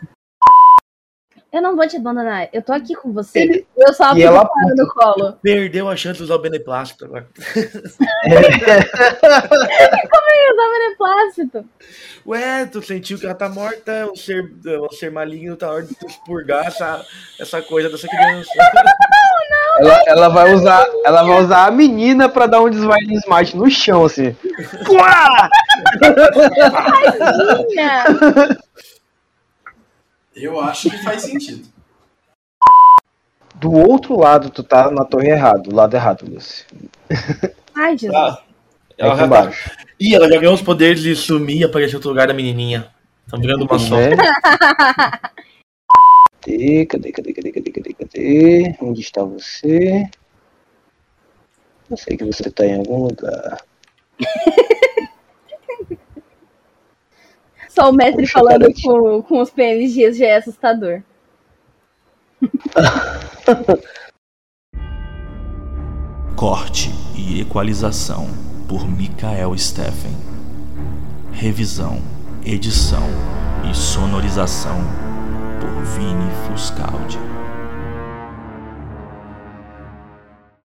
Eu não vou te abandonar. Eu tô aqui com você. Eu só E ela no colo. Perdeu a chance de usar o beneplácito agora. Eu sou beneplácito. Ué, tu sentiu que ela tá morta, um ser, um ser maligno tá na hora de tu expurgar essa, essa coisa dessa criança. Ela, ela vai usar, ela vai usar a menina pra dar um desvio de smite no chão, assim. Uá! Eu acho que faz sentido. Do outro lado, tu tá na torre errado, do lado errado, Lucy. Ai, Jesus. Ah, ela Aqui já tá... embaixo. Ih, ela já ganhou os poderes de sumir e aparecer em outro lugar da menininha. Tá virando uma só. Né? Cadê, cadê, cadê, cadê, cadê, cadê, cadê? Onde está você? Eu sei que você tá em algum lugar. Só o mestre Puxa, falando com, com os PNGs já é assustador. Corte e equalização por Mikael Steffen. Revisão, edição e sonorização por Vini Fuscaldi.